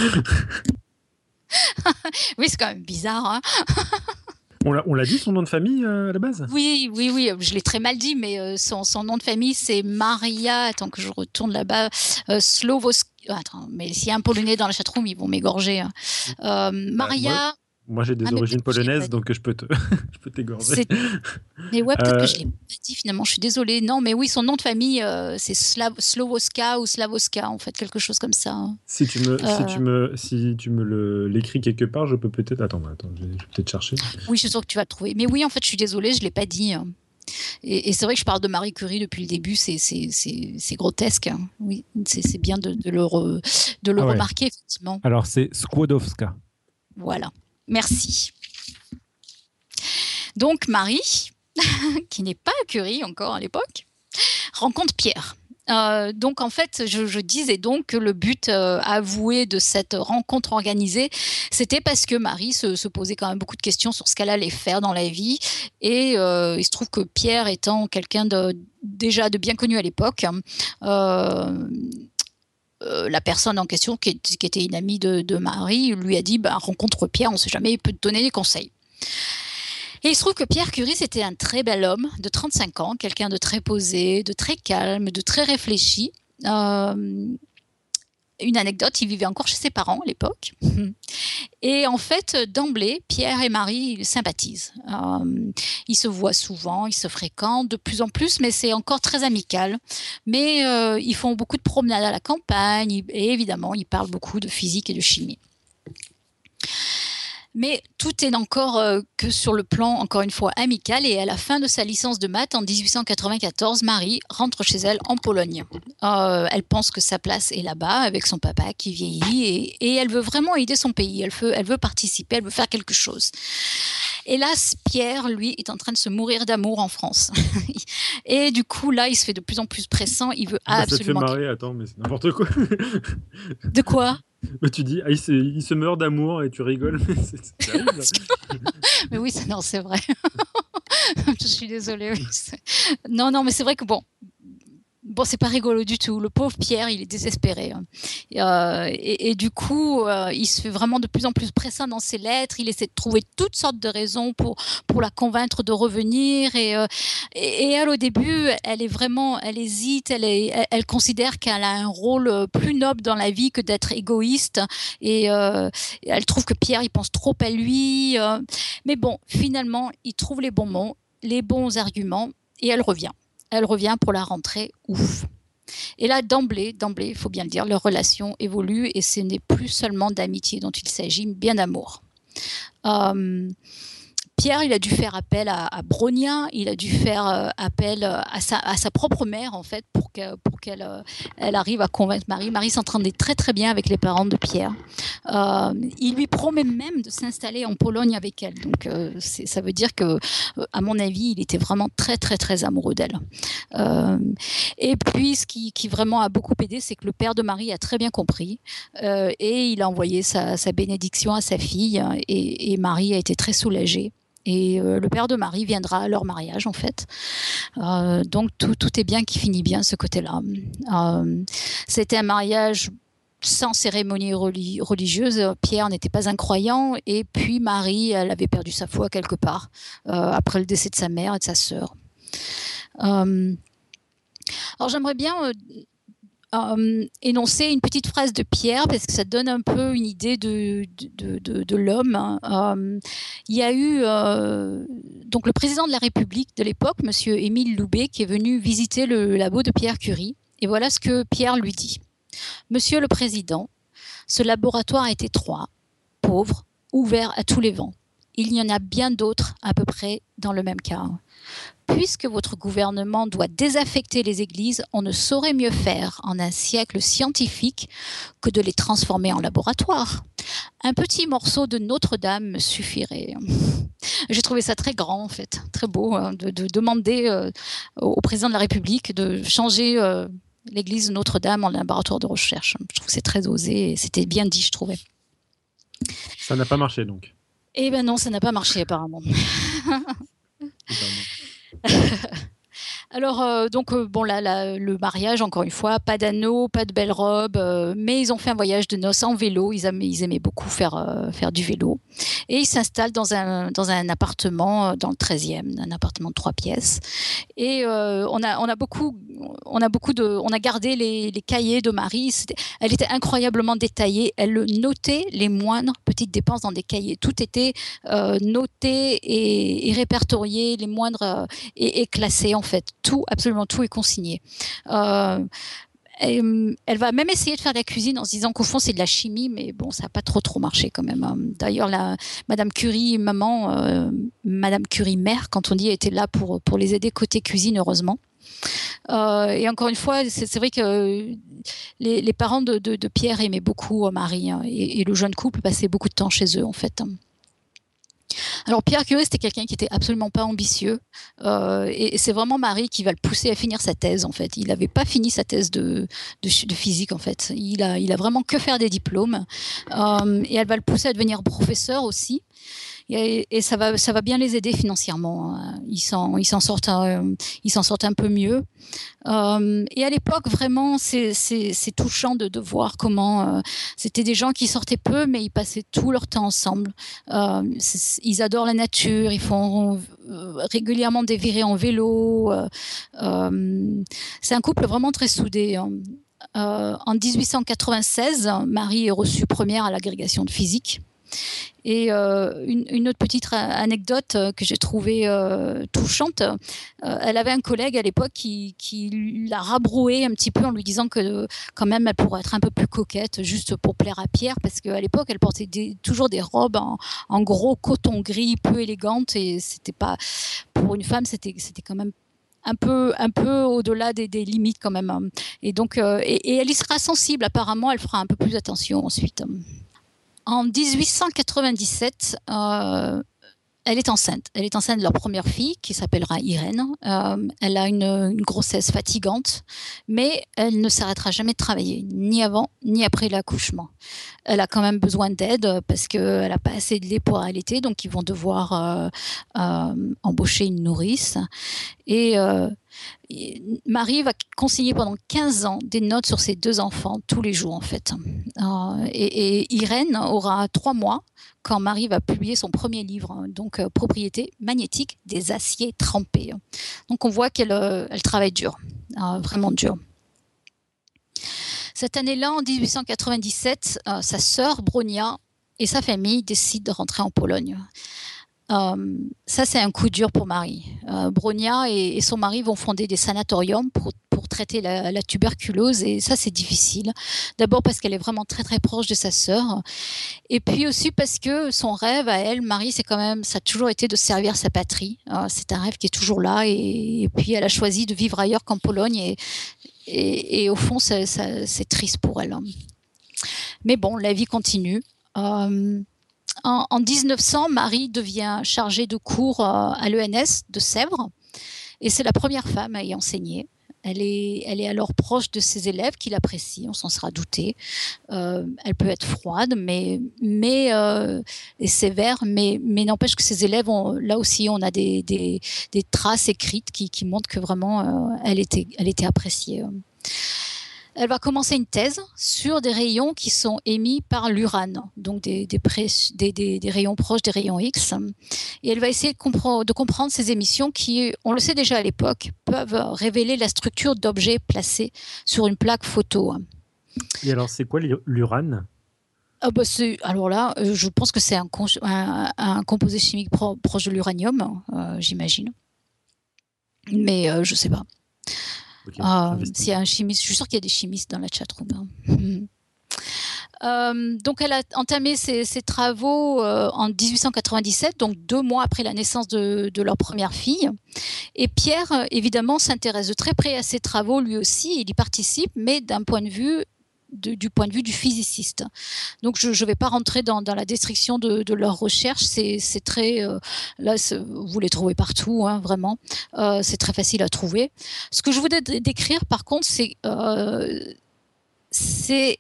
oui, c'est quand même bizarre. Hein [laughs] on l'a dit son nom de famille euh, à la base? Oui, oui, oui, je l'ai très mal dit, mais euh, son, son, nom de famille c'est Maria. Attends que je retourne là-bas. Euh, Slovosk. Attends, mais s'il y a un polonais dans la chatroom, ils vont m'égorger. Hein. Euh, Maria. Bah, moi... Moi, j'ai des ah, origines polonaises, donc je peux te, [laughs] je peux t'égorger. Mais ouais, peut-être euh... que je l'ai pas dit finalement. Je suis désolée. Non, mais oui, son nom de famille, euh, c'est Slav... Slovoska ou Slavoska, en fait, quelque chose comme ça. Hein. Si tu me, euh... si tu me, si tu me l'écris quelque part, je peux peut-être. Attends, attends, je vais, peut-être chercher. Oui, je suis sûre que tu vas le trouver. Mais oui, en fait, je suis désolée, je l'ai pas dit. Hein. Et, et c'est vrai que je parle de Marie Curie depuis le début, c'est grotesque. Hein. Oui, c'est bien de, de, le, re, de le ah ouais. remarquer, effectivement. Alors, c'est Skłodowska. Voilà. Merci. Donc Marie, [laughs] qui n'est pas Curie encore à l'époque, rencontre Pierre. Euh, donc en fait, je, disais donc que le but euh, avoué de cette rencontre organisée, c'était parce que Marie se, posait quand même beaucoup de questions sur ce qu'elle allait faire dans la vie. Et euh, il se trouve que Pierre étant quelqu'un déjà de bien connu à l'époque, euh, la personne en question, qui, était une amie de, de Marie, lui a dit bah, rencontre Pierre, on ne sait jamais, il peut te donner des conseils. Et il se trouve que Pierre Curie, c'était un très bel homme de 35 ans, quelqu'un de très posé, de très calme, de très réfléchi. Euh, une anecdote, il vivait encore chez ses parents à l'époque. [laughs] Et en fait, d'emblée, Pierre et Marie sympathisent. Euh, ils se voient souvent, ils se fréquentent de plus en plus, mais c'est encore très amical. Mais euh, ils font beaucoup de promenades à la campagne et évidemment, ils parlent beaucoup de physique et de chimie. Mais tout est encore euh, que sur le plan, encore une fois, amical. Et à la fin de sa licence de maths, en 1894, Marie rentre chez elle en Pologne. Euh, elle pense que sa place est là-bas, avec son papa qui vieillit. Et, elle veut vraiment aider son pays. Elle veut, elle veut participer, elle veut faire quelque chose. Hélas, Pierre, lui, est en train de se mourir d'amour en France. [laughs] et du coup, là, il se fait de plus en plus pressant. Il veut absolument. Ça te fait marrer, attends, mais c'est n'importe quoi. de quoi? [laughs] Tu dis, ah, il, se, meurt d'amour et tu rigoles. [laughs] Mais, c'est mais oui, non, c'est vrai. [laughs] Je suis désolée. Non, non, mais c'est vrai que bon, bon, c'est pas rigolo du tout. Le pauvre Pierre, il est désespéré. Hein. Euh, et, du coup, euh, il se fait vraiment de plus en plus pressant dans ses lettres. Il essaie de trouver toutes sortes de raisons pour, pour la convaincre de revenir. Et, euh, elle, au début, elle est vraiment, elle hésite. Elle, elle, considère qu'elle a un rôle plus noble dans la vie que d'être égoïste. Et elle trouve que Pierre, il pense trop à lui. mais bon, finalement, il trouve les bons mots, les bons arguments, et elle revient elle revient pour la rentrée, ouf. Et là, d'emblée, d'emblée, il faut bien le dire, leur relation évolue et ce n'est plus seulement d'amitié dont il s'agit, bien d'amour. Euh, Pierre, il a dû faire appel à, Bronia, il a dû faire euh, appel euh, à sa, propre mère, en fait, pour qu'elle euh, arrive à convaincre Marie. Marie s'entendait très très bien avec les parents de Pierre. il lui promet même de s'installer en Pologne avec elle. Donc ça veut dire que, à mon avis, il était vraiment très très très amoureux d'elle. et puis, ce qui, qui, vraiment a beaucoup aidé, c'est que le père de Marie a très bien compris et il a envoyé sa, bénédiction à sa fille et Marie a été très soulagée. Et euh, le père de Marie viendra à leur mariage, en fait. Euh, donc tout, est bien qui finit bien ce côté-là. Euh, c'était un mariage sans cérémonie religieuse. Pierre n'était pas un croyant et puis Marie, elle avait perdu sa foi quelque part après le décès de sa mère et de sa sœur. alors j'aimerais bien énoncer une petite phrase de Pierre parce que ça donne un peu une idée de, de, de, l'homme. Hein. Euh, il y a eu euh, donc le président de la République de l'époque, Monsieur Émile Loubet, qui est venu visiter le labo de Pierre Curie. Et voilà ce que Pierre lui dit. Monsieur le Président, ce laboratoire est étroit, pauvre, ouvert à tous les vents. Il y en a bien d'autres à peu près dans le même cas puisque votre gouvernement doit désaffecter les églises, on ne saurait mieux faire en un siècle scientifique que de les transformer en laboratoire. Un petit morceau de Notre-Dame me suffirait. [laughs] J'ai trouvé ça très grand, en fait, très beau, hein, de, demander euh, au président de la République de changer euh, l'église Notre-Dame en laboratoire de recherche. Je trouve que c'est très osé et c'était bien dit, je trouvais. Ça n'a pas marché donc. Eh ben non, ça n'a pas marché apparemment. [laughs] [laughs] Alors, euh, donc, euh, bon, là, le mariage, encore une fois, pas d'anneau, pas de belle robe, euh, mais ils ont fait un voyage de noces en vélo. Ils aimaient, beaucoup faire, faire du vélo. Et ils s'installent dans un, dans un appartement dans le 13e, un appartement de trois pièces. Et on, a, on, a beaucoup, on, a beaucoup de, on a gardé les, les cahiers de Marie. elle était incroyablement détaillée. Elle notait les moindres petites dépenses dans des cahiers. Tout était noté et, répertorié, les moindres, et classé, en fait tout, absolument tout est consigné. Euh, elle va même essayer de faire de la cuisine en se disant qu'au fond c'est de la chimie, mais bon, ça n'a pas trop trop marché quand même. Hein. D'ailleurs, la Madame Curie, maman, euh, Madame Curie mère, quand on dit, était là pour pour les aider côté cuisine, heureusement. Euh, et encore une fois, c'est vrai que les, parents de, Pierre aimaient beaucoup Marie hein, et, et, le jeune couple passait beaucoup de temps chez eux en fait. Alors Pierre Curie, c'était quelqu'un qui était absolument pas ambitieux, euh, et c'est vraiment Marie qui va le pousser à finir sa thèse en fait. Il n'avait pas fini sa thèse de, de, physique en fait. Il a, il a vraiment que faire des diplômes, euh, et elle va le pousser à devenir professeur aussi et, ça va ça va bien les aider financièrement. Hein. Ils s'en sortent euh, ils s'en sortent un peu mieux. Euh, et à l'époque vraiment c'est touchant de, de voir comment euh, c'était des gens qui sortaient peu mais ils passaient tout leur temps ensemble. ils adorent la nature, ils font régulièrement des virées en vélo. c'est un couple vraiment très soudé. Hein. en 1896, Marie est reçue première à l'agrégation de physique. Et euh, une, autre petite anecdote euh, que j'ai trouvée euh, touchante, elle avait un collègue à l'époque qui, l'a rabroué un petit peu en lui disant que quand même elle pourrait être un peu plus coquette juste pour plaire à Pierre parce qu'à l'époque elle portait toujours des robes en, gros coton gris peu élégantes et c'était pas pour une femme c'était quand même un peu, un peu au-delà des, limites quand même. Et donc, et, elle y sera sensible. Apparemment, elle fera un peu plus attention ensuite. En 1897, euh, elle est enceinte. Elle est enceinte de leur première fille qui s'appellera Irène. Euh, elle a une, grossesse fatigante, mais elle ne s'arrêtera jamais de travailler, ni avant ni après l'accouchement. Elle a quand même besoin d'aide parce qu'elle n'a pas assez de lait pour allaiter, donc ils vont devoir euh, embaucher une nourrice. Et Marie va consigner pendant 15 ans des notes sur ses deux enfants tous les jours en fait. Euh, et, Irène aura trois mois quand Marie va publier son premier livre, donc euh, Propriété magnétique des aciers trempés. Donc on voit qu'elle euh, travaille dur, vraiment dur. Cette année-là, en 1897, sa sœur Bronia et sa famille décident de rentrer en Pologne. Euh, ça, c'est un coup dur pour Marie. Euh, Bronia et, son mari vont fonder des sanatoriums pour, traiter la, tuberculose et ça, c'est difficile. D'abord parce qu'elle est vraiment très très proche de sa sœur et puis aussi parce que son rêve à elle, Marie, c'est quand même, ça a toujours été de servir sa patrie. Euh, c'est un rêve qui est toujours là et, puis elle a choisi de vivre ailleurs qu'en Pologne et, au fond, c'est triste pour elle. Mais bon, la vie continue. En, 1900, Marie devient chargée de cours euh, à l'ENS de Sèvres et c'est la première femme à y enseigner. Elle est, elle est alors proche de ses élèves qui l'apprécient, on s'en sera douté. Euh, elle peut être froide, mais, mais euh, et sévère, mais, mais n'empêche que ses élèves, ont, là aussi, on a des, des, traces écrites qui, qui montrent que vraiment, elle, était, elle était appréciée elle va commencer une thèse sur des rayons qui sont émis par l'urane, donc des, des, rayons proches des rayons X. Et elle va essayer de, comprendre, de comprendre ces émissions qui, on le sait déjà à l'époque, peuvent révéler la structure d'objets placés sur une plaque photo. Et alors, c'est quoi l'urane? Ah bah alors là, euh, je pense que c'est un, un, composé chimique proche de l'uranium, euh, j'imagine. Mais euh, je ne sais pas. Ah, s'il y a un chimiste, je suis sûre qu'il y a des chimistes dans la chatroom. Hein. [laughs] Euh, donc, elle a entamé ses, travaux euh, en 1897, donc deux mois après la naissance de, leur première fille. Et Pierre, évidemment, s'intéresse de très près à ses travaux, lui aussi, il y participe, mais d'un point de vue du point de vue du physiciste. Donc je ne vais pas rentrer dans, la description de, de leurs recherches, c'est très... Euh, là, vous les trouvez partout, hein, vraiment. Euh, c'est très facile à trouver. Ce que je voudrais décrire, par contre, c'est... Euh, c'est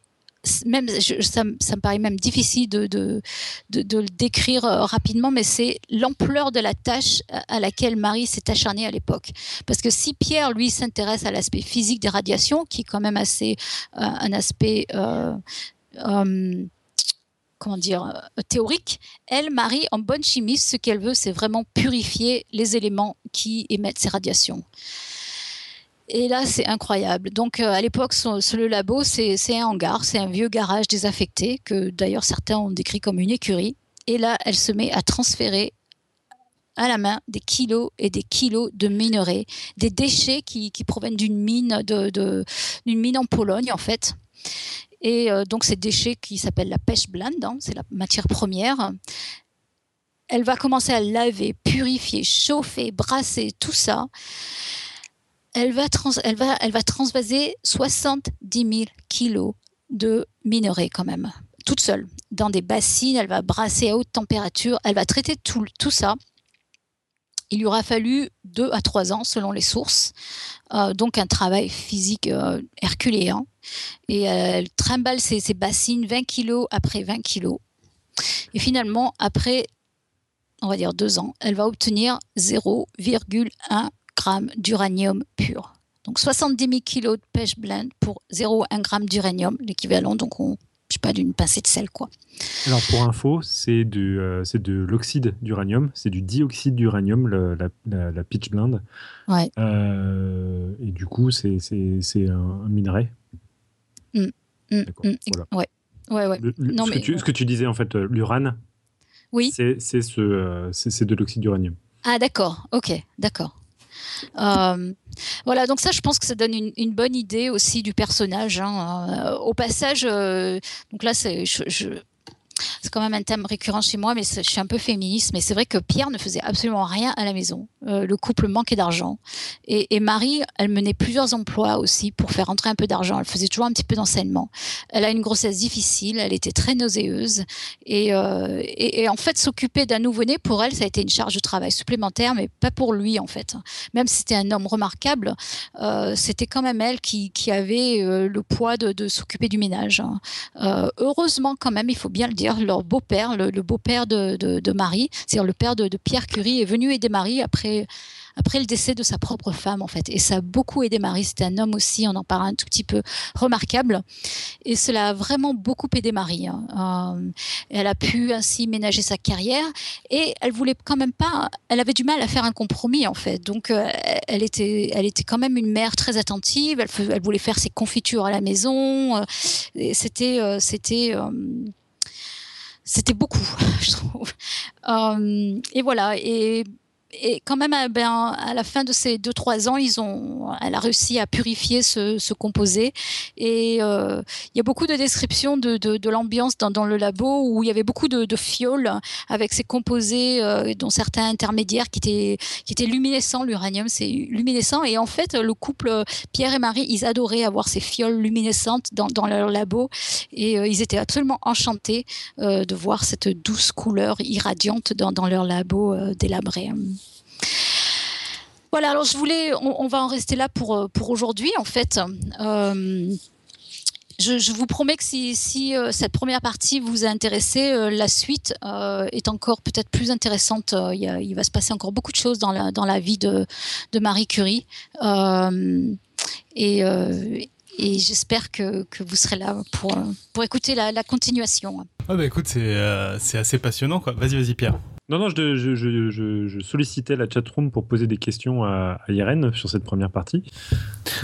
même, ça, me paraît même difficile de, de, le décrire euh, rapidement, mais c'est l'ampleur de la tâche à laquelle Marie s'est acharnée à l'époque. Parce que si Pierre, lui, s'intéresse à l'aspect physique des radiations, qui est quand même assez euh, un aspect... Euh, comment dire, théorique. Elle, Marie, en bonne chimiste, ce qu'elle veut, c'est vraiment purifier les éléments qui émettent ces radiations. Et là, c'est incroyable. Donc, euh, à l'époque, le labo, c'est un hangar, c'est un vieux garage désaffecté que d'ailleurs certains ont décrit comme une écurie. Et là, elle se met à transférer à la main des kilos et des kilos de minerais, des déchets qui, proviennent d'une mine, mine en Pologne, en fait. Et euh, donc, ces déchets qui s'appellent la pêche blinde, hein, c'est la matière première. Elle va commencer à laver, purifier, chauffer, brasser, tout ça elle va, transvaser 70 000 kilos de minerais quand même, toute seule, dans des bassines. Elle va brasser à haute température. Elle va traiter tout, ça. Il lui aura fallu deux à trois ans selon les sources, euh, donc un travail physique euh, herculéen. Et elle trimballe ses, ses, bassines 20 kilos après 20 kilos. Et finalement, après, on va dire deux ans, elle va obtenir 0,1 d'uranium pur. Donc 70 000 kg de pêche blend pour 0,1 g d'uranium, l'équivalent donc on, je sais pas d'une pincée de sel quoi. Alors pour info, c'est de euh, c'est de l'oxyde d'uranium, c'est du dioxyde d'uranium la, la, pitch blend. Ouais. Euh, et du coup c'est un, un, minerai. Mm, mm, ouais. Ouais, ouais. non, ce, mais, que tu, ce, que tu, disais, en fait, l'urane, oui. c'est ce, c'est de l'oxyde d'uranium. Ah, d'accord. Ok, d'accord. Euh, voilà, donc ça, je pense que ça donne une, bonne idée aussi du personnage. Hein. Euh, au passage, euh, donc là, c'est, c'est quand même un thème récurrent chez moi, mais je suis un peu féministe. Mais c'est vrai que Pierre ne faisait absolument rien à la maison. Euh, le couple manquait d'argent. Et, Marie, elle menait plusieurs emplois aussi pour faire entrer un peu d'argent. Elle faisait toujours un petit peu d'enseignement. Elle a une grossesse difficile, elle était très nauséeuse. Et, euh, en fait, s'occuper d'un nouveau-né, pour elle, ça a été une charge de travail supplémentaire, mais pas pour lui, en fait. Même si c'était un homme remarquable, euh, c'était quand même elle qui, avait le poids de, s'occuper du ménage. heureusement, quand même, il faut bien le dire, leur beau-père, le, beau-père de, Marie, c'est-à-dire le père de, Pierre Curie, est venu aider Marie après, après le décès de sa propre femme, en fait. Et ça a beaucoup aidé Marie. C'était un homme aussi, on en parle un tout petit peu, remarquable. Et cela a vraiment beaucoup aidé Marie. Hein. Euh, elle a pu ainsi ménager sa carrière et elle voulait quand même pas, elle avait du mal à faire un compromis, en fait. Donc, euh, elle, était, elle était quand même une mère très attentive. Elle, voulait faire ses confitures à la maison. Euh, c'était, c'était, c'était beaucoup, [laughs] je trouve. Euh, et voilà. Et et quand même, eh ben, à la fin de ces 2-3 ans, ils ont, elle a réussi à purifier ce, ce composé. Et euh, il y a beaucoup de descriptions de, de, de l'ambiance dans, dans, le labo où il y avait beaucoup de, de fioles avec ces composés, euh, dont certains intermédiaires qui étaient, qui étaient luminescents. L'uranium, c'est luminescent. Et en fait, le couple Pierre et Marie, ils adoraient avoir ces fioles luminescentes dans, dans leur labo. Et euh, ils étaient absolument enchantés de voir cette douce couleur irradiante dans, dans leur labo délabré. Voilà, alors je voulais, on, va en rester là pour, euh, pour aujourd'hui en fait. Euh, je, vous promets que si, euh, cette première partie vous a intéressé, la suite est encore peut-être plus intéressante. Il, va se passer encore beaucoup de choses dans la, dans la vie de, Marie Curie. et, j'espère que, que, vous serez là pour, pour écouter la, continuation. Ah bah écoute, c'est assez passionnant. Vas-y, vas-y Pierre. Non, non, je, je, je, je, sollicitais la chatroom pour poser des questions à, à Irène sur cette première partie.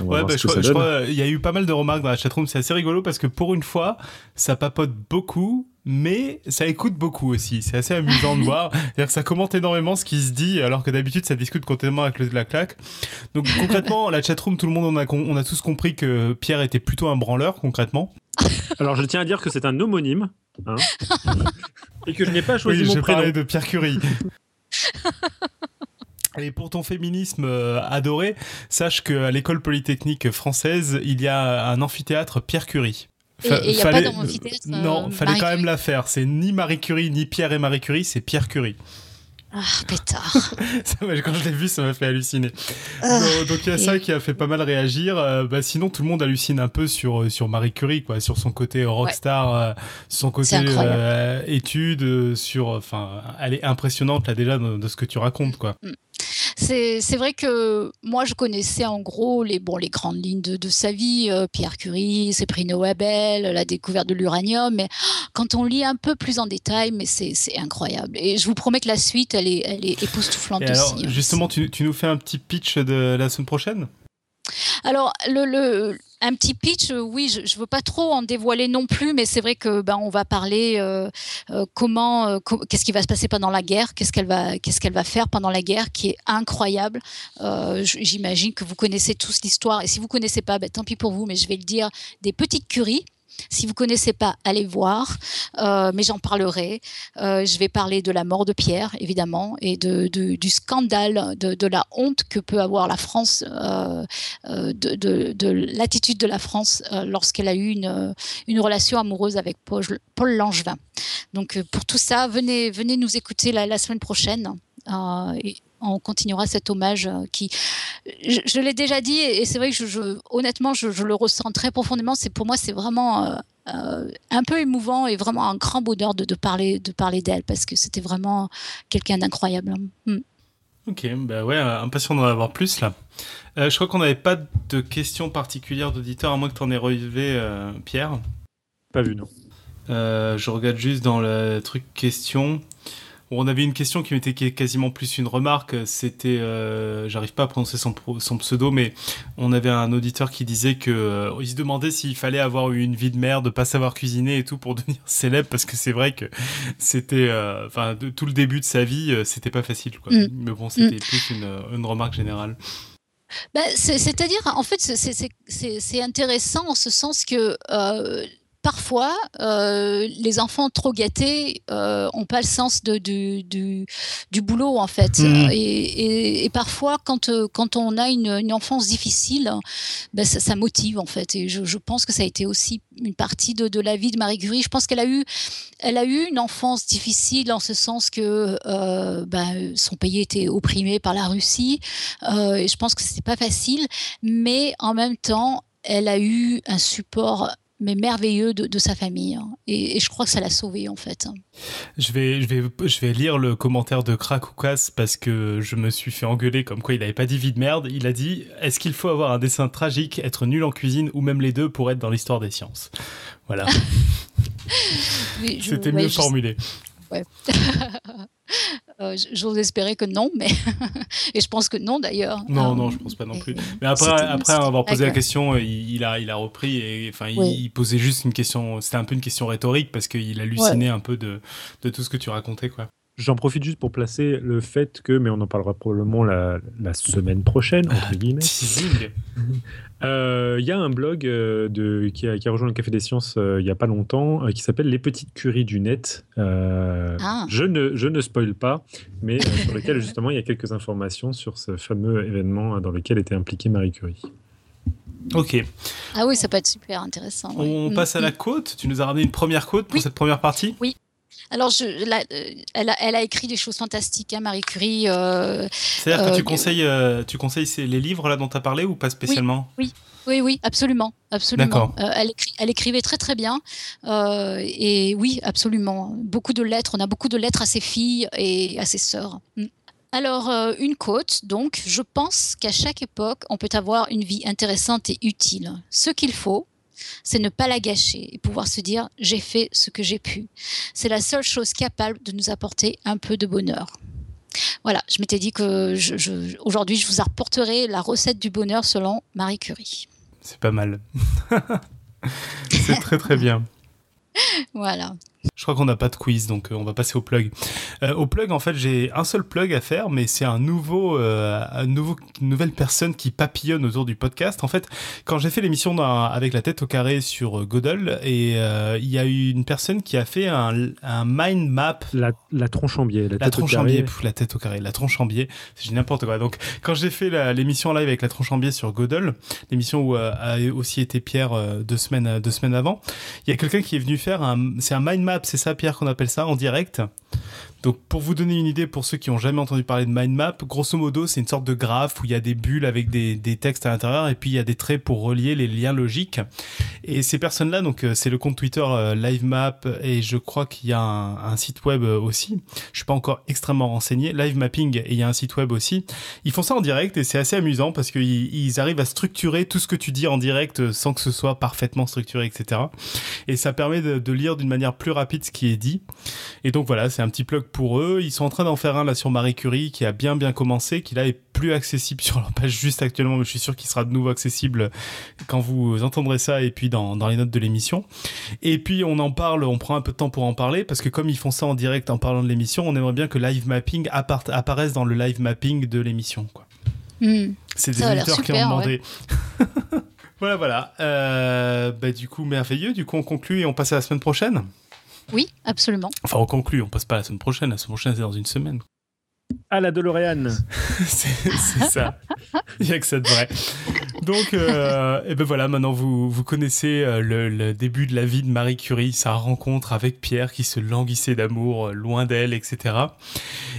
Ouais, bah, je, crois, il y a eu pas mal de remarques dans la chatroom. C'est assez rigolo parce que pour une fois, ça papote beaucoup, mais ça écoute beaucoup aussi. C'est assez amusant de [laughs] voir. C'est-à-dire que ça commente énormément ce qui se dit, alors que d'habitude, ça discute complètement avec le, la claque. Donc concrètement, la chatroom, tout le monde, on a, on a tous compris que Pierre était plutôt un branleur, concrètement. Alors je tiens à dire que c'est un homonyme. Hein [laughs] et que je n'ai pas choisi oui, mon prénom. de Pierre Curie. [laughs] Et pour ton féminisme euh, adoré, sache qu'à l'école polytechnique française, il y a un amphithéâtre Pierre Curie. et il n'y a pas d'amphithéâtre Non, il fallait quand même la faire. C'est ni Marie Curie, ni Pierre et Marie Curie, c'est Pierre Curie. Ah, pétard. [laughs] Quand je l'ai vu, ça m'a fait halluciner. Ah. donc il y a ça qui a fait pas mal réagir. Euh, bah, sinon, tout le monde hallucine un peu sur, euh, sur Marie Curie, quoi, sur son côté rockstar, euh, son côté étude, sur, enfin, elle est impressionnante là déjà de, ce que tu racontes, quoi. Mm. C'est vrai que moi, je connaissais en gros les, bon, les grandes lignes de, sa vie, euh, Pierre Curie, ses prix Nobel, la découverte de l'uranium, mais quand on lit un peu plus en détail, mais c'est incroyable. Et je vous promets que la suite, elle est, elle est époustouflante aussi. Hein. Justement, tu, tu nous fais un petit pitch de la semaine prochaine? Alors, le, un petit pitch, euh, oui, je ne veux pas trop en dévoiler non plus, mais c'est vrai que ben, on va parler euh, euh, comment, qu'est-ce qui va se passer pendant la guerre, qu'est-ce qu'elle va, qu'est-ce qu'elle va faire pendant la guerre, qui est incroyable. J'imagine que vous connaissez tous l'histoire, et si vous connaissez pas, ben, tant pis pour vous, mais je vais le dire, des petites curies si vous connaissez pas, allez voir, euh, mais j'en parlerai. Euh, je vais parler de la mort de Pierre, évidemment, et de, du scandale, de, la honte que peut avoir la France, euh, de, l'attitude de la France lorsqu'elle a eu une, une relation amoureuse avec Paul, Langevin. Donc pour tout ça, venez, venez nous écouter la, semaine prochaine. On continuera cet hommage euh, qui, je, l'ai déjà dit, et c'est vrai que je, honnêtement, je, le ressens très profondément. C'est pour moi, c'est vraiment euh, euh, un peu émouvant et vraiment un grand bonheur de, parler, de parler d'elle parce que c'était vraiment quelqu'un d'incroyable. Hmm. Ok, bah ouais, impatient d'en avoir plus là. je crois qu'on n'avait pas de questions particulières d'auditeurs, à moins que tu en aies relevé, Pierre. Pas vu, non. je regarde juste dans le truc questions. On avait une question qui était quasiment plus une remarque. C'était, euh, j'arrive pas à prononcer son, son, pseudo, mais on avait un auditeur qui disait que euh, il se demandait s'il fallait avoir eu une vie de merde, pas savoir cuisiner et tout pour [laughs] devenir célèbre, parce que c'est vrai que c'était, euh, enfin, tout le début de sa vie, c'était pas facile, quoi. Mm. Mais bon, c'était mm. plus une, une remarque générale. Bah, c'est-à-dire, en fait, c'est intéressant en ce sens que euh, parfois, euh, les enfants trop gâtés euh, ont pas le sens de, du, du, boulot en fait. Mmh. Et, et, parfois, quand, euh, quand on a une, une enfance difficile, ben ça, ça, motive en fait. Et je, je, pense que ça a été aussi une partie de, de la vie de Marie Curie. Je pense qu'elle a eu, elle a eu une enfance difficile en ce sens que euh, ben, son pays était opprimé par la Russie. Euh, et je pense que c'était pas facile, mais en même temps, elle a eu un support mais merveilleux de, sa famille. Hein. Et, je crois que ça l'a sauvé en fait. Je vais, je, vais, je vais lire le commentaire de Krakoukas parce que je me suis fait engueuler comme quoi il n'avait pas dit vie de merde. Il a dit Est-ce qu'il faut avoir un dessin tragique, être nul en cuisine ou même les deux pour être dans l'histoire des sciences? Voilà. [laughs] C'était mieux formulé. Ouais. [laughs] Euh, j'ose espérer que non, mais [laughs] et je pense que non d'ailleurs. Non, euh, non, je pense pas non plus. Mais après, après avoir posé la question, il, a, il a repris et enfin, il, posait juste une question. C'était un peu une question rhétorique parce qu'il hallucinait un peu de, de tout ce que tu racontais, quoi. J'en profite juste pour placer le fait que, mais on en parlera probablement la, la semaine prochaine, entre ah, guillemets. [laughs] Euh, il y a un blog euh, de, qui, a, qui, a, rejoint le Café des Sciences euh, il n'y a pas longtemps qui s'appelle Les Petites Curies du Net. Ah. je, ne, je ne spoil pas, mais sur lequel justement il y a quelques informations sur ce fameux événement dans lequel était impliquée Marie Curie. Ok. Ah oui, ça peut être super intéressant. On passe à la mm, mm. côte. Tu nous as ramené une première côte pour cette première partie? Oui. Alors, je, euh, elle, a, elle, a, écrit des choses fantastiques, hein, Marie Curie. Euh, C'est-à-dire que tu euh, conseilles, tu conseilles les livres là dont tu as parlé ou pas spécialement oui, oui. Oui, absolument, absolument. elle, elle, écrivait très très bien et oui, absolument. Beaucoup de lettres. On a beaucoup de lettres à ses filles et à ses sœurs. Mm. Alors, une côte, donc, je pense qu'à chaque époque, on peut avoir une vie intéressante et utile. Ce qu'il faut, c'est ne pas la gâcher et pouvoir se dire j'ai fait ce que j'ai pu. C'est la seule chose capable de nous apporter un peu de bonheur. Voilà, je m'étais dit que aujourd'hui je vous apporterai la recette du bonheur selon Marie Curie. C'est pas mal. [laughs] c'est très très bien. [laughs] voilà. Je crois qu'on n'a pas de quiz, donc euh, on va passer au plug. Euh, au plug, en fait, j'ai un seul plug à faire, mais c'est un nouveau, euh, un nouveau, une nouvelle personne qui papillonne autour du podcast. En fait, quand j'ai fait l'émission avec la tête au carré sur Godel, et il y a eu une personne qui a fait un, un mind map. La, la tronche en biais. La, la tronche en biais, la tête au carré, la tronche en biais, c'est n'importe quoi. Donc, quand j'ai fait l'émission live avec la tronche en biais sur Godel, l'émission où a aussi été Pierre deux semaines, deux semaines avant, il y a quelqu'un qui est venu faire un, c'est un mind map c'est ça Pierre qu'on appelle ça en direct? Donc pour vous donner une idée, pour ceux qui ont jamais entendu parler de mind map, grosso modo c'est une sorte de graphe où il y a des bulles avec des, textes à l'intérieur et puis il y a des traits pour relier les liens logiques. Et ces personnes-là, donc euh, c'est le compte Twitter euh, LiveMap et je crois qu'il y a un, site web euh, aussi. Je suis pas encore extrêmement renseigné. Live Mapping et il y a un site web aussi. Ils font ça en direct et c'est assez amusant parce qu'ils ils arrivent à structurer tout ce que tu dis en direct sans que ce soit parfaitement structuré, etc. Et ça permet de, de lire d'une manière plus rapide ce qui est dit. Et donc voilà, c'est un petit plug pour eux. Ils sont en train d'en faire un là sur Marie Curie qui a bien bien commencé, qui là est plus accessible [laughs] sur leur page juste actuellement, mais je suis sûr qu'il sera de nouveau accessible quand vous entendrez ça et puis dans, dans les notes de l'émission. Et puis on en parle, on prend un peu de temps pour en parler parce que comme ils font ça en direct en parlant de l'émission, on aimerait bien que live mapping apparaisse dans le live mapping de l'émission. Quoi. Hmm. C'est des auditeurs qui ont demandé. [laughs] voilà, voilà. Euh, bah, du coup, merveilleux. Du coup, on conclut et on passe à la semaine prochaine. Oui, absolument. Enfin, on conclut, on passe pas à la semaine prochaine. La semaine prochaine, c'est dans une semaine. À la DeLorean. [laughs] c'est ça. Il n'y a que ça de vrai. Donc, euh, et ben voilà, maintenant vous, vous connaissez euh, le, début de la vie de Marie Curie, sa rencontre avec Pierre qui se languissait d'amour euh, loin d'elle, etc.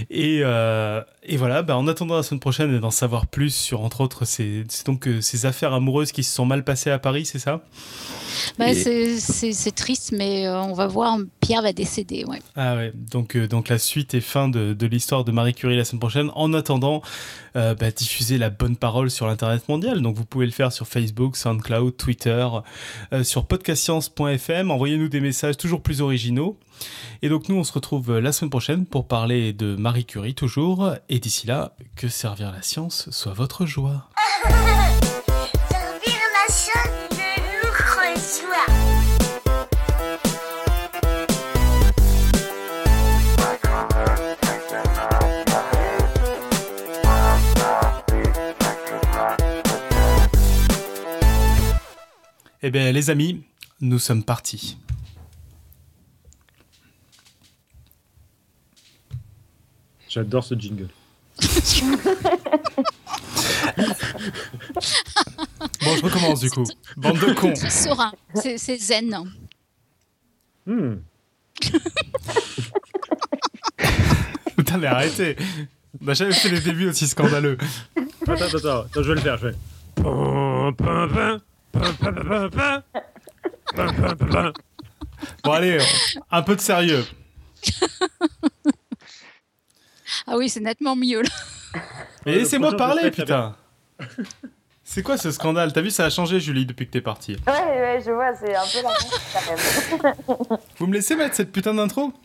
Et, et voilà, ben en attendant la semaine prochaine d'en savoir plus sur, entre autres, c'est donc ces affaires amoureuses qui se sont mal passées à Paris, c'est ça? Bah, C'est triste, mais on va voir Pierre va décéder. Ouais. Ah ouais, donc, euh, donc la suite et fin de, de l'histoire de Marie Curie la semaine prochaine. En attendant, euh, bah, diffuser la bonne parole sur l'Internet mondial. Donc vous pouvez le faire sur Facebook, SoundCloud, Twitter, euh, sur podcastscience.fm. Envoyez-nous des messages toujours plus originaux. Et donc nous, on se retrouve la semaine prochaine pour parler de Marie Curie toujours. Et d'ici là, que servir la science soit votre joie. [laughs] servir la science Eh bien, les amis, nous sommes partis. J'adore ce jingle. [laughs] bon, je recommence du coup. Bande de cons. Serein, c'est zen. Hmm. [laughs] Putain, mais arrêtez. On n'a jamais fait les débuts aussi scandaleux. Attends, attends, attends, je vais le faire, je vais. Bon allez, un peu de sérieux. Ah oui, c'est nettement mieux là. Mais laissez-moi parler, putain. C'est quoi ce scandale? T'as vu, ça a changé, Julie, depuis que t'es partie. Ouais, ouais, je vois, c'est un peu la même. [laughs] Vous me laissez mettre cette putain d'intro? [laughs]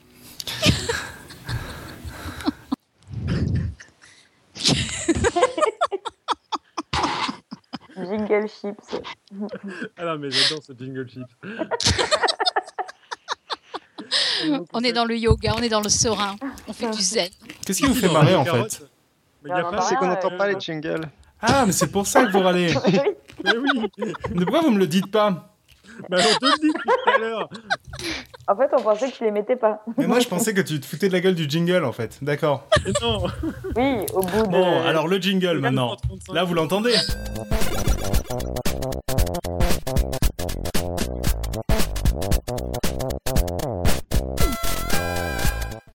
Jingle chips. [laughs] ah non, mais j'adore ce jingle chips. [laughs] on est dans le yoga, on est dans le serein, on fait du zen. Qu'est-ce qui vous fait marrer en fait C'est qu'on n'entend pas les jingles. Ah, mais c'est pour ça que vous râlez. [laughs] mais oui. Mais pourquoi vous me le dites pas? Mais on te le tout à l'heure. En fait, on pensait que tu les mettais pas. Mais moi, je pensais que tu te foutais de la gueule du jingle, en fait. D'accord. Non. Oui, au bout de. Bon, alors le jingle maintenant. Là, vous l'entendez.